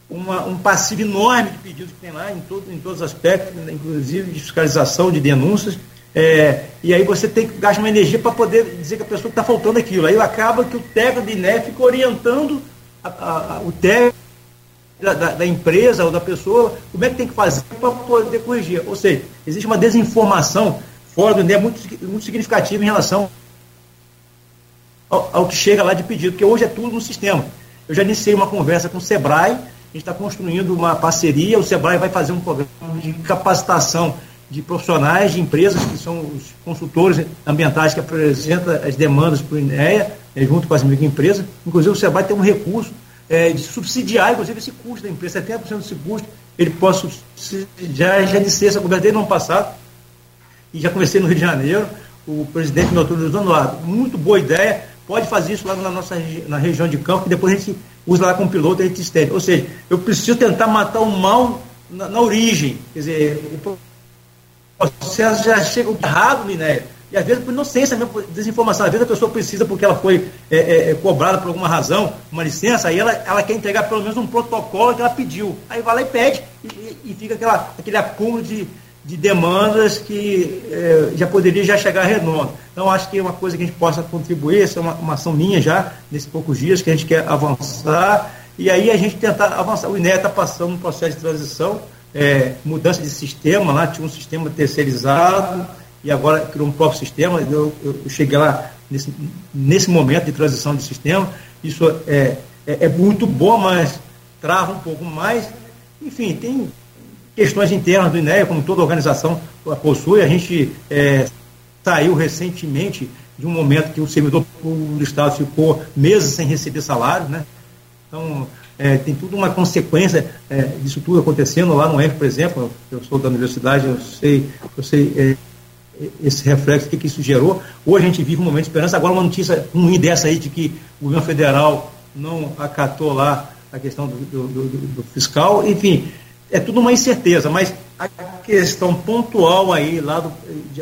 uma, um passivo enorme de pedidos que tem lá, em, todo, em todos os aspectos, né, inclusive de fiscalização, de denúncias. É, e aí você tem que gastar uma energia para poder dizer que a pessoa está faltando aquilo. Aí acaba que o técnico de INE fica orientando a, a, a, o técnico da, da, da, empresa ou da pessoa como é que tem que fazer para poder corrigir. Ou seja, existe uma desinformação fora do INE muito, muito significativa em relação ao, ao, que chega lá de pedido, porque hoje é tudo no sistema. Eu já iniciei uma conversa com o SEBRAE, a gente está construindo uma parceria, o SEBRAE vai fazer um programa de capacitação de profissionais de empresas, que são os consultores ambientais que apresentam as demandas para o INEA, é, junto com as microempresas. Inclusive, o SEBRAE tem um recurso é, de subsidiar, inclusive, esse custo da empresa, 70% desse custo, ele pode subsidiar. Já disse essa conversa desde no ano passado, e já conversei no Rio de Janeiro, o presidente noturno do Eduardo, muito boa ideia, pode fazer isso lá na nossa na região de campo, que depois a gente usa lá com o piloto e a gente estende. Ou seja, eu preciso tentar matar o mal na, na origem. Quer dizer, o processo já chega errado, Minério. E às vezes por inocência mesmo, por desinformação. Às vezes a pessoa precisa, porque ela foi é, é, é, cobrada por alguma razão, uma licença, aí ela, ela quer entregar pelo menos um protocolo que ela pediu. Aí vai lá e pede, e, e fica aquela, aquele acúmulo de, de demandas que é, já poderia já chegar redondo. Então, acho que é uma coisa que a gente possa contribuir, essa é uma, uma ação minha já, nesses poucos dias, que a gente quer avançar, e aí a gente tentar avançar. O INE está passando um processo de transição, é, mudança de sistema, lá tinha um sistema terceirizado, e agora criou um próprio sistema. Eu, eu cheguei lá nesse, nesse momento de transição de sistema. Isso é, é, é muito bom, mas trava um pouco mais. Enfim, tem questões internas do INEA, como toda organização possui. A gente é, saiu recentemente de um momento que o servidor do Estado ficou meses sem receber salário, né? Então, é, tem tudo uma consequência é, disso tudo acontecendo lá no EF, por exemplo. Eu sou da universidade, eu sei, eu sei é, esse reflexo, o que, que isso gerou. Hoje a gente vive um momento de esperança. Agora, uma notícia ruim dessa aí de que o governo federal não acatou lá a questão do, do, do, do fiscal. Enfim, é tudo uma incerteza, mas a questão pontual aí, lá do,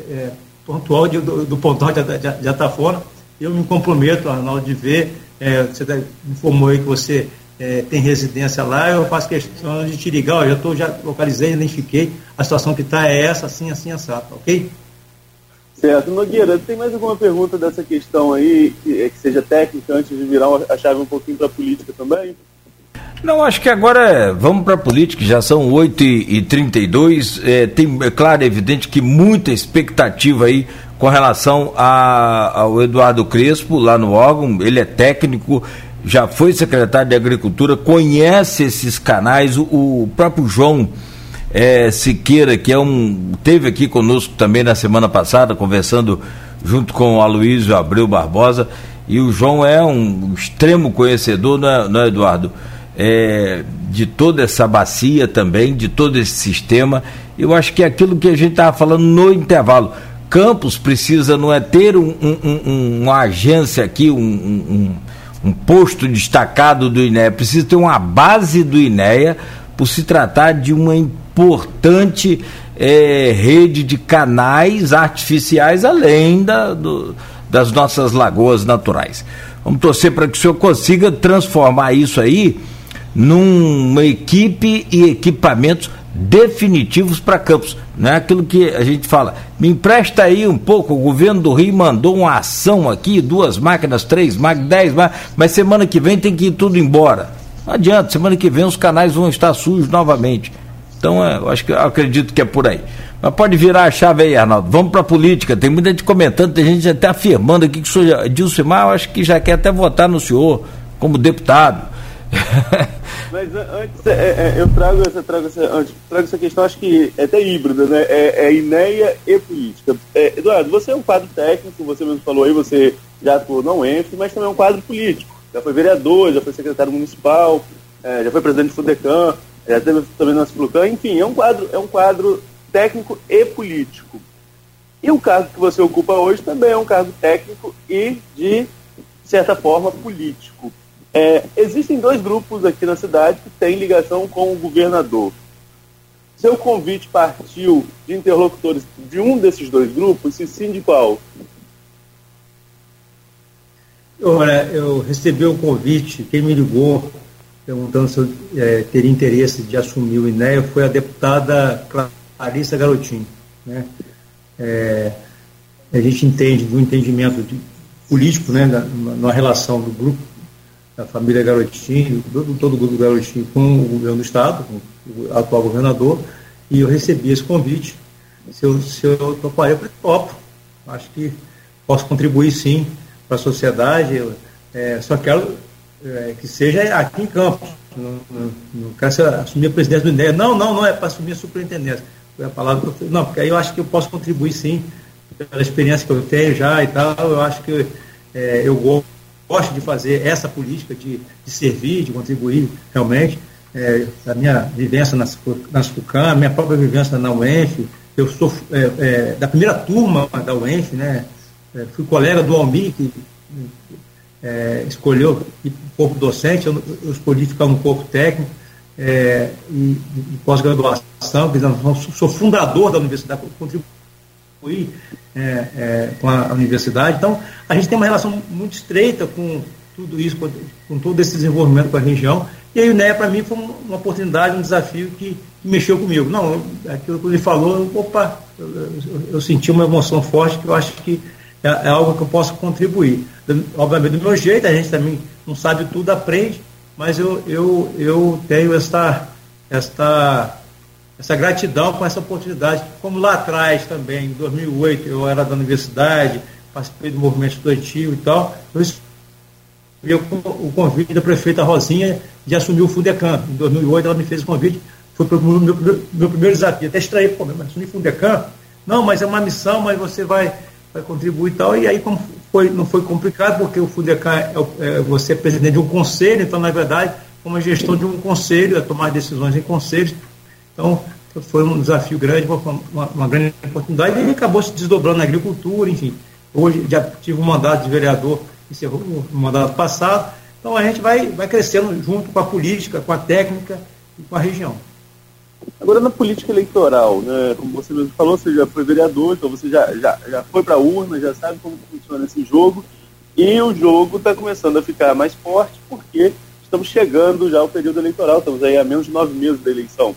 é, pontual de, do, do pontão de, de, de Atafona, eu me comprometo, Arnaldo, de ver. É, você informou aí que você é, tem residência lá, eu faço questão de te ligar, eu tô, já localizei, identifiquei, a situação que está é essa, assim, assim, assado, ok? Certo. Nogueira, tem mais alguma pergunta dessa questão aí, que, é, que seja técnica, antes de virar a chave um pouquinho para a política também? Não, acho que agora é, vamos para a política, já são 8h32. É, tem, é claro, é evidente que muita expectativa aí com relação a, ao Eduardo Crespo, lá no órgão. Ele é técnico, já foi secretário de Agricultura, conhece esses canais. O, o próprio João é, Siqueira, que é um. teve aqui conosco também na semana passada, conversando junto com o Aloysio Abreu Barbosa. E o João é um extremo conhecedor, não é, não é Eduardo? É, de toda essa bacia também, de todo esse sistema. Eu acho que é aquilo que a gente estava falando no intervalo. Campos precisa, não é ter um, um, um, uma agência aqui, um, posto destacado do INEA, precisa ter uma base do INEA por se tratar de uma importante é, rede de canais artificiais além da, do, das nossas lagoas naturais. Vamos torcer para que o senhor consiga transformar isso aí numa equipe e equipamentos definitivos para campos. Não é aquilo que a gente fala. Me empresta aí um pouco. O governo do Rio mandou uma ação aqui, duas máquinas, três máquinas, dez máquinas, mas semana que vem tem que ir tudo embora. Não adianta, semana que vem os canais vão estar sujos novamente. Então, é, eu acho que eu acredito que é por aí. Mas pode virar a chave aí, Arnaldo. Vamos para a política. Tem muita gente comentando, tem gente até afirmando aqui que o senhor Dilcimar, eu acho que já quer até votar no senhor como deputado. Mas antes, é, é, eu trago essa, trago, essa, antes, trago essa questão, acho que é até híbrida, né? É, é INEA e política. É, Eduardo, você é um quadro técnico, você mesmo falou aí, você já atuou não ENF, mas também é um quadro político. Já foi vereador, já foi secretário municipal, é, já foi presidente do FUDECAM, teve também no Flucan, enfim, é um quadro, é um quadro técnico e político. E o cargo que você ocupa hoje também é um cargo técnico e, de certa forma, político. É, existem dois grupos aqui na cidade que têm ligação com o governador. Seu convite partiu de interlocutores de um desses dois grupos, se sim, de qual? Olha, eu recebi o um convite, quem me ligou perguntando se eu é, teria interesse de assumir o INEA foi a deputada Clarissa Garotinho. Né? É, a gente entende do entendimento de, político né, na, na, relação do grupo, da família Garotinho, do, todo o grupo Garotinho com o governo do Estado, com o atual governador, e eu recebi esse convite. Se eu, se eu toparia, eu topo. Acho que posso contribuir sim para a sociedade, é, só quero é, que seja aqui em Campos. Não, não, não quero assumir a presidência do INEA. Não, não, não é para assumir a superintendência. Foi a palavra que eu. Não, porque aí eu acho que eu posso contribuir sim, pela experiência que eu tenho já e tal. Eu acho que é, eu gosto de fazer essa política de, de servir, de contribuir realmente. É, a minha vivência nas, nas FUCAM, a minha própria vivência na UENF, eu sou é, é, da primeira turma da UENF, né? É, fui colega do Almir, que é, escolheu corpo docente, eu, escolhi ficar no corpo técnico é, e, e pós-graduação, sou fundador da universidade, contribuí é, é, com a, a, universidade. Então, a gente tem uma relação muito estreita com tudo isso, com, com todo esse desenvolvimento com a região. E aí o NEA, para mim, foi uma oportunidade, um desafio que, que mexeu comigo. Não, aquilo que ele falou, opa, eu, eu, eu senti uma emoção forte que eu acho que é, é, algo que eu posso contribuir. Obviamente, do meu jeito, a gente também não sabe tudo, aprende, mas eu, eu, eu tenho esta, esta, essa gratidão com essa oportunidade. Como lá atrás também, em 2008, eu era da universidade, participei do movimento estudantil e tal, eu o convite da prefeita Rosinha de assumir o Fundecam. Em 2008 ela me fez o convite, foi o meu, meu, primeiro desafio. Até estranhei, pô, mas assumir o Fundecam? Não, mas é uma missão, mas você vai vai contribuir e tal. E aí como foi, não foi complicado, porque o FUDECA é, é, você é presidente de um conselho, então, na verdade, como a gestão de um conselho, é tomar decisões em conselhos. Então, foi um desafio grande, uma, uma grande oportunidade, e acabou se desdobrando na agricultura, enfim. Hoje já tive um mandato de vereador, encerrou o mandato passado. Então a gente vai, vai crescendo junto com a política, com a técnica e com a região. Agora, na política eleitoral, né, como você mesmo falou, você já foi vereador, então você já, já, já foi para a urna, já sabe como funciona esse jogo. E o jogo está começando a ficar mais forte porque estamos chegando já ao período eleitoral, estamos aí a menos de nove meses da eleição.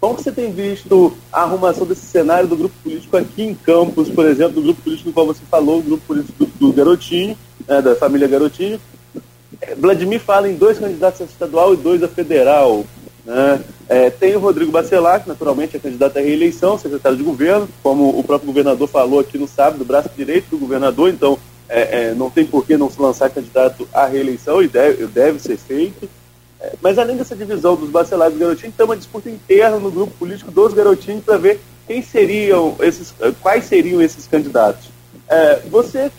Como você tem visto a arrumação desse cenário do grupo político aqui em Campos, por exemplo, do grupo político do qual você falou, o grupo político do, do Garotinho, né, da família Garotinho? Vladimir fala em dois candidatos a estadual e dois a federal. Né? É, tem o Rodrigo Bacelar, que naturalmente é candidato à reeleição, secretário de governo, como o próprio governador falou aqui no sábado, braço direito do governador, então é, é, não tem por que não se lançar candidato à reeleição e deve, deve ser feito. É, mas além dessa divisão dos Bacelares e garotinhos, tem uma disputa interna no grupo político dos garotinhos para ver quem seriam esses, quais seriam esses candidatos. É, você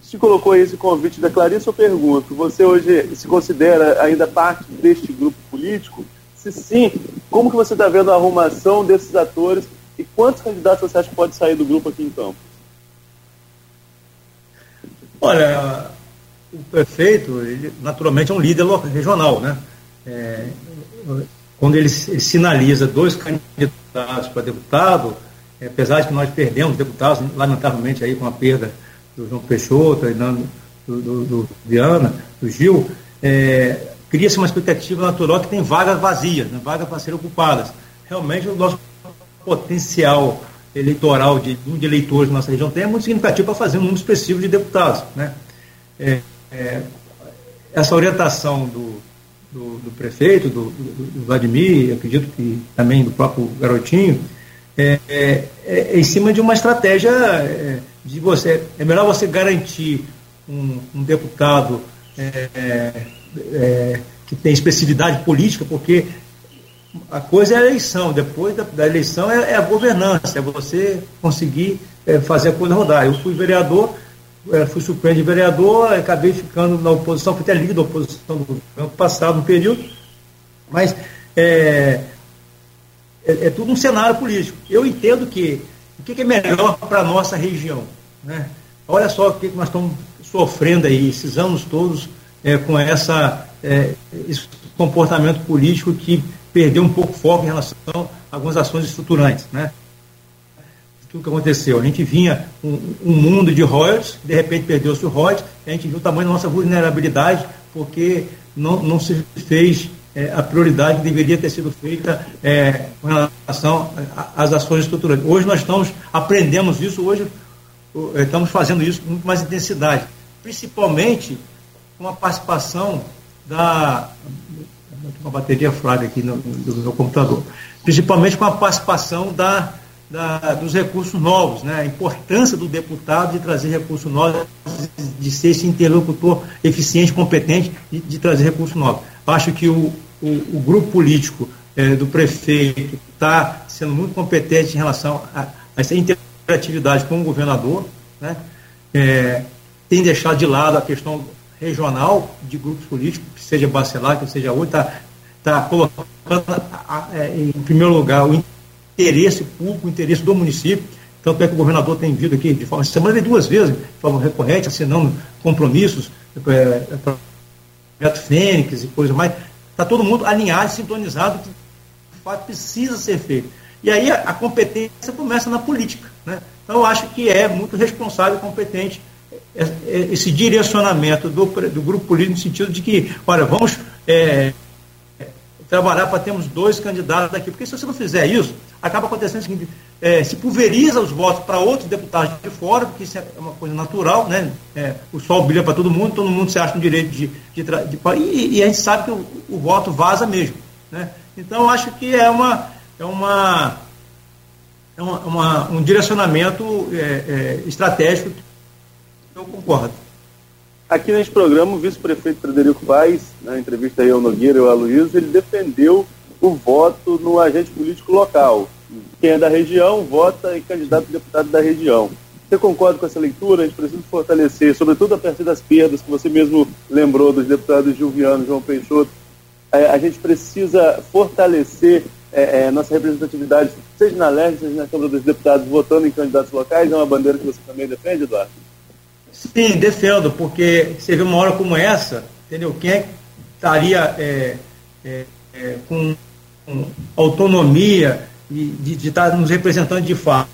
se colocou esse convite da Clarice, eu pergunto, você hoje se considera ainda parte deste grupo político? Se sim, como que você está vendo a arrumação desses atores e quantos candidatos você acha que pode sair do grupo aqui em Campos? Olha, o prefeito, ele, naturalmente, é um líder regional, né? É, quando ele, sinaliza dois candidatos para deputado, é, apesar de que nós perdemos deputados, lamentavelmente, aí com a perda do João Peixoto, do, do, do Viana, do Gil, é, cria-se uma expectativa natural que tem vagas vazias, né, vagas para serem ocupadas. Realmente, o nosso potencial eleitoral de, de eleitores na nossa região tem é muito significativo para fazer um número expressivo de deputados. Né? É, é, essa orientação do, do, do prefeito, do, do, Vladimir, acredito que também do próprio Garotinho, é, é, é em cima de uma estratégia é, de você. É melhor você garantir um, um deputado é, que tem expressividade política, porque a coisa é a eleição, depois da, da eleição é, é, a governança, é você conseguir é, fazer a coisa rodar. Eu fui vereador, é, fui suplente de vereador, acabei ficando na oposição, fui até líder da oposição do ano passado, no período, mas é, é, é, tudo um cenário político. Eu entendo que o que, que é melhor para a nossa região. Né? Olha só o que, que nós estamos sofrendo aí, esses anos todos é, com essa, é, esse comportamento político que perdeu um pouco o foco em relação a algumas ações estruturantes. Né? tudo que aconteceu. A gente vinha um, um mundo de royalties, de repente perdeu-se o royalties, a gente viu o tamanho da nossa vulnerabilidade, porque não, não se fez é, a prioridade que deveria ter sido feita é, com relação às ações estruturais. Hoje nós estamos, aprendemos isso, hoje estamos fazendo isso com muito mais intensidade, principalmente com a participação da. Uma bateria fraca aqui no, no meu computador. Principalmente com a participação da, da, dos recursos novos, né? a importância do deputado de trazer recursos novos, de ser esse interlocutor eficiente, competente, de, de trazer recursos novos. Acho que o, o, o grupo político é, do prefeito está sendo muito competente em relação a, a essa interatividade com o governador, né? É, tem deixado de lado a questão regional de grupos políticos, que seja Bacelar, que seja outro, está tá colocando é, em primeiro lugar o interesse público, o interesse do município. Tanto é que o governador tem vindo aqui de forma. semana duas vezes, de forma recorrente, assinando compromissos, é, é projeto Fênix e coisa mais. Está todo mundo alinhado, sintonizado, que de fato precisa ser feito. E aí a, a competência começa na política. Né? Então eu acho que é muito responsável e competente esse direcionamento do, do grupo político no sentido de que, olha, vamos é, trabalhar para termos dois candidatos daqui. Porque se você não fizer isso, acaba acontecendo o seguinte, é, se pulveriza os votos para outros deputados de fora, porque isso é uma coisa natural, né? É, o sol brilha para todo mundo, todo mundo se acha no direito de. de, de, e, e, a gente sabe que o, o, voto vaza mesmo. Né? Então, acho que é uma. É uma é uma, uma um direcionamento é, é estratégico eu concordo. Aqui neste programa, o vice-prefeito Frederico Paes, na entrevista aí ao Nogueira e ao Aloysio, ele defendeu o voto no agente político local. Quem é da região vota em candidato a deputado da região. Você concorda com essa leitura? A gente precisa fortalecer, sobretudo a partir das perdas que você mesmo lembrou dos deputados Gilviano, João Peixoto. É, a gente precisa fortalecer é, é, nossa representatividade, seja na LERJ, seja na Câmara dos Deputados, votando em candidatos locais. É uma bandeira que você também defende, Eduardo? Sim, defendo, porque você vê uma hora como essa, entendeu? Quem é estaria é, é, é, com, com, autonomia de, de, estar nos representando de fato?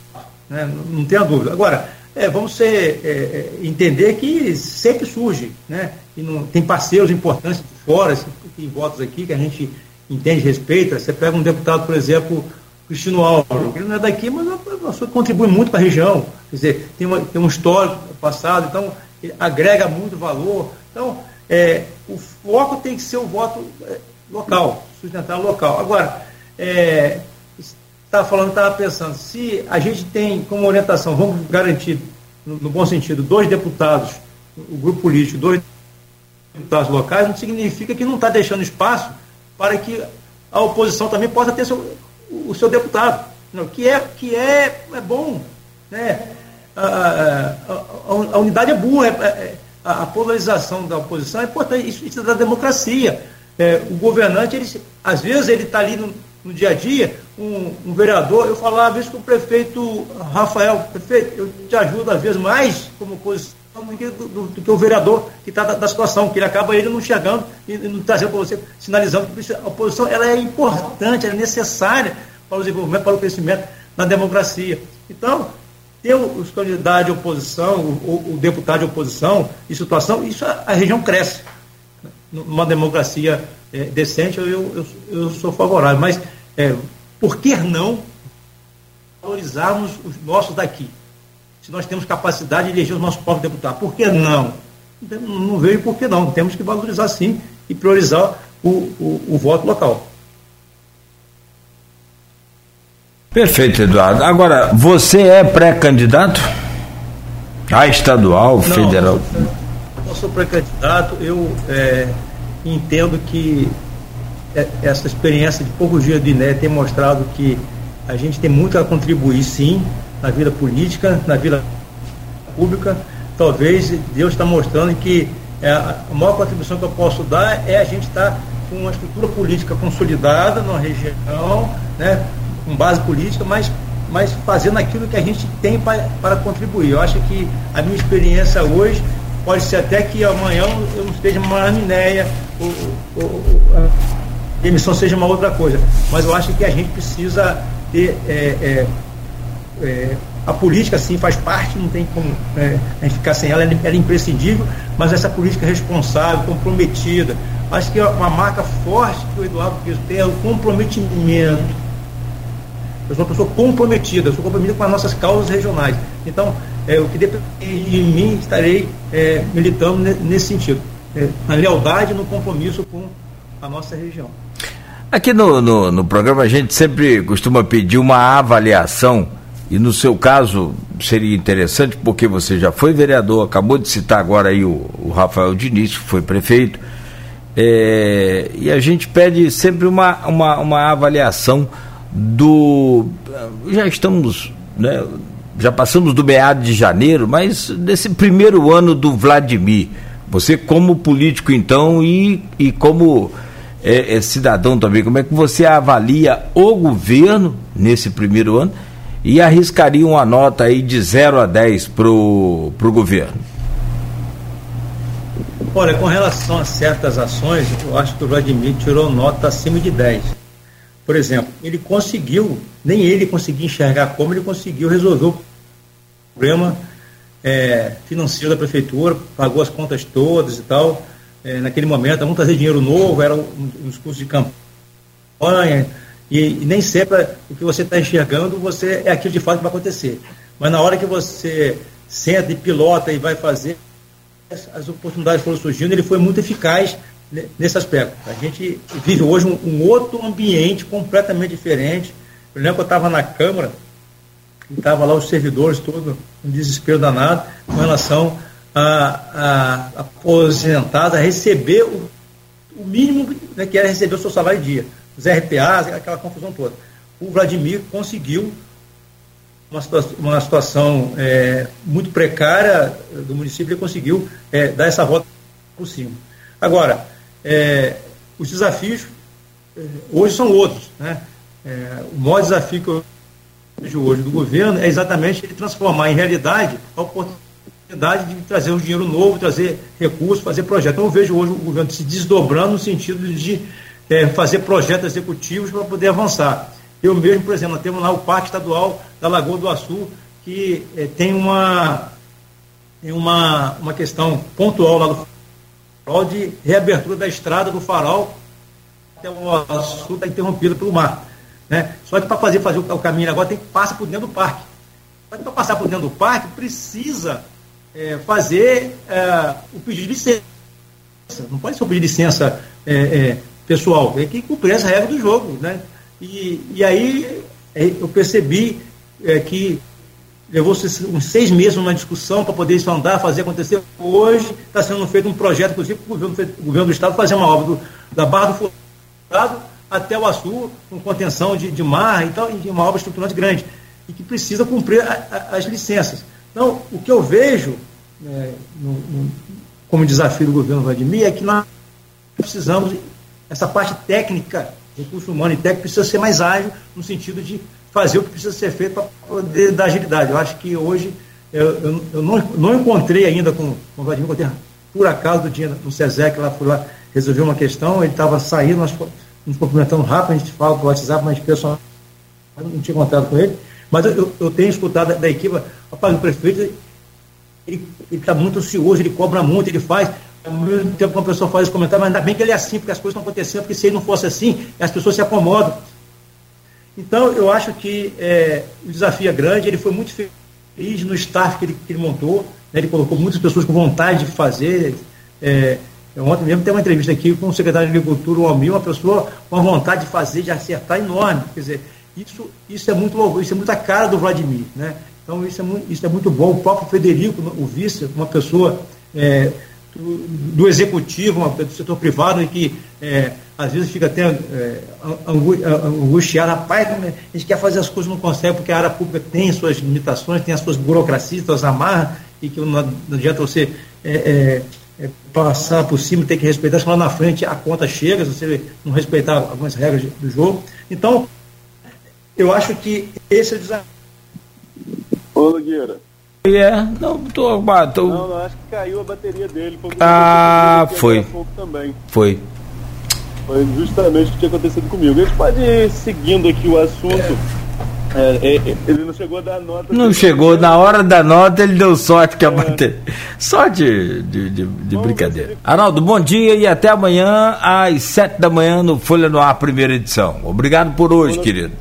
Né? Não, não tenha dúvida. Agora, é, vamos ser, é, entender que sempre surge, né? E não, tem parceiros importantes de fora, tem votos aqui que a gente entende, respeita. Você pega um deputado, por exemplo, Cristino Álvaro, ele não é daqui, mas contribui muito para a região. Quer dizer, tem, uma, tem um histórico passado, então agrega muito valor. Então, é, o foco tem que ser o voto é, local, sustentar local. Agora, é, estava falando, estava pensando, se a gente tem como orientação, vamos garantir, no, no bom sentido, dois deputados, o grupo político, dois deputados locais, não significa que não está deixando espaço para que a oposição também possa ter seu, o seu deputado, que é, que é, é bom. Né? A, a, a, a unidade é boa, é, é, a, polarização da oposição é importante, isso, isso é da democracia. É, o governante, ele, às vezes, ele está ali no, no, dia a dia, um, um, vereador, eu falava vezes com o prefeito Rafael, prefeito, eu te ajudo às vezes mais como oposição do do, do, que o vereador que está da, da, situação, que ele acaba ele não chegando e não trazendo para você, sinalizando que a oposição ela é importante, ela é necessária para o desenvolvimento, para o crescimento na democracia. Então, ter os candidatos de oposição, o, o deputado de oposição, em situação, isso a, a região cresce. Numa democracia é, decente, eu, eu, eu, sou favorável. Mas é, por que não valorizarmos os nossos daqui? Se nós temos capacidade de eleger os nossos próprios deputados, por que não? Não, vejo por que não. Temos que valorizar sim e priorizar o, o, o voto local. Perfeito, Eduardo. Agora, você é pré-candidato? A estadual, não, federal? Não sou pré-candidato, eu é, entendo que é, essa experiência de poucos dias do INE tem mostrado que a gente tem muito a contribuir, sim, na vida política, na vida pública. Talvez Deus está mostrando que é, a maior contribuição que eu posso dar é a gente estar com uma estrutura política consolidada na região, né, com base política, mas, mas fazendo aquilo que a gente tem para, para contribuir. Eu acho que a minha experiência hoje pode ser até que amanhã eu não esteja uma amnéia, a emissão seja uma outra coisa. Mas eu acho que a gente precisa ter, é, é, é, a política, sim, faz parte, não tem como é, a gente ficar sem ela, ela é imprescindível, mas essa política responsável, comprometida. Acho que é uma marca forte que o Eduardo Piso tem é o comprometimento. Eu sou uma pessoa comprometida, eu sou comprometida com as nossas causas regionais. Então, é, o que depende de mim, estarei é, militando nesse sentido. É, na lealdade no compromisso com a nossa região. Aqui no, no, no, programa a gente sempre costuma pedir uma avaliação, e no seu caso seria interessante, porque você já foi vereador, acabou de citar agora aí o, o Rafael Diniz, que foi prefeito, é, e a gente pede sempre uma, uma, uma avaliação do. Já estamos, né, já passamos do meado de janeiro, mas desse primeiro ano do Vladimir. Você, como político, então, e, e como é, é, cidadão também, como é que você avalia o governo nesse primeiro ano e arriscaria uma nota aí de 0 a 10 para o governo? Olha, com relação a certas ações, eu acho que o Vladimir tirou nota acima de 10. Por exemplo, ele conseguiu, nem ele conseguiu enxergar como ele conseguiu resolver o problema é, financeiro da prefeitura, pagou as contas todas e tal é, naquele momento, vamos trazer dinheiro novo, eram os custos de campanha, e, e nem sempre o que você está enxergando você é aquilo de fato que vai acontecer. Mas na hora que você senta e pilota e vai fazer, as oportunidades foram surgindo, ele foi muito eficaz nesse aspecto. A gente vive hoje um, um outro ambiente completamente diferente. Eu lembro que eu estava na Câmara, e estava lá os servidores todos, um desespero danado com relação a, a aposentada receber o, o mínimo né, que era receber o seu salário dia. Os RPAs, aquela confusão toda. O Vladimir conseguiu uma situação, uma situação é, muito precária do município, ele conseguiu é, dar essa volta por cima. Agora, é, os desafios é, hoje são outros. Né? É, o maior desafio que eu vejo hoje do governo é exatamente ele transformar em realidade a oportunidade de trazer um dinheiro novo, trazer recursos, fazer projetos. Então, eu vejo hoje o governo se desdobrando no sentido de é, fazer projetos executivos para poder avançar. Eu mesmo, por exemplo, temos lá o Parque Estadual da Lagoa do Açu, que é, tem uma, tem uma, uma questão pontual lá do farol de reabertura da estrada do farol até o Açu está interrompida pelo mar. Né? Só que para fazer, fazer o, caminho agora tem que passar por dentro do parque. Só que para passar por dentro do parque precisa é, fazer é, o pedido de licença. Não pode ser um pedido de licença é, é pessoal, tem que cumprir as regras do jogo. Né? E, e aí é, eu percebi é, que levou uns seis meses numa discussão para poder isso andar, fazer acontecer. Hoje está sendo feito um projeto, inclusive, para o governo, governo do Estado fazer uma obra do, da Barra do Furado até o Açu, com contenção de, de mar e tal, e uma obra estruturante grande, e que precisa cumprir a, a, as licenças. Então, o que eu vejo é, no, no, como desafio do governo Vladimir é que nós precisamos, essa parte técnica, recurso humano e técnico, precisa ser mais ágil no sentido de fazer o que precisa ser feito para poder dar agilidade. Eu acho que hoje eu, eu, eu não, não, encontrei ainda com, com o Vladimir, encontrei por acaso do dia no SESEC, lá fui lá resolver uma questão, ele estava saindo, nós nos cumprimentando rápido, a gente fala pelo WhatsApp, mas pessoal não tinha contato com ele. Mas eu, eu tenho escutado da, da equipe, rapaz, o prefeito, ele está muito ansioso, ele cobra muito, ele faz. Ao mesmo tempo que uma pessoa faz esse comentário, mas ainda bem que ele é assim, porque as coisas estão acontecendo, porque se ele não fosse assim, as pessoas se acomodam. Então, eu acho que é, o desafio é grande, ele foi muito feliz no staff que ele, que ele montou, né, ele colocou muitas pessoas com vontade de fazer. É, ontem mesmo tem uma entrevista aqui com o secretário de Agricultura, o Almir, uma pessoa com uma vontade de fazer, de acertar enorme. Quer dizer, isso, isso é muito isso é muita cara do Vladimir, né? Então isso é muito, isso é muito bom. O próprio Frederico, o vice, uma pessoa é, do, do, executivo, uma, do setor privado, que é, às vezes fica até é, angustiado, rapaz, a gente quer fazer as coisas não consegue, porque a área pública tem suas limitações, tem as suas burocracias, suas amarras, e que não, adianta você é, é, é, passar por cima, ter que respeitar, se lá na frente a conta chega, se você não respeitar algumas regras do jogo. Então, eu acho que esse é o desafio. Ô, Nogueira. É, não, tô, tô... Não, não, acho que caiu a bateria dele. Foi ah, foi. Também. Foi. Foi justamente o que tinha acontecido comigo. A gente pode ir seguindo aqui o assunto. É, é, ele não chegou a dar nota. Não chegou, na hora da nota ele deu sorte que é. bater. Sorte de, de, de brincadeira. Arnaldo, bom dia e até amanhã às sete da manhã no Folha no Ar, primeira edição. Obrigado por hoje, querido.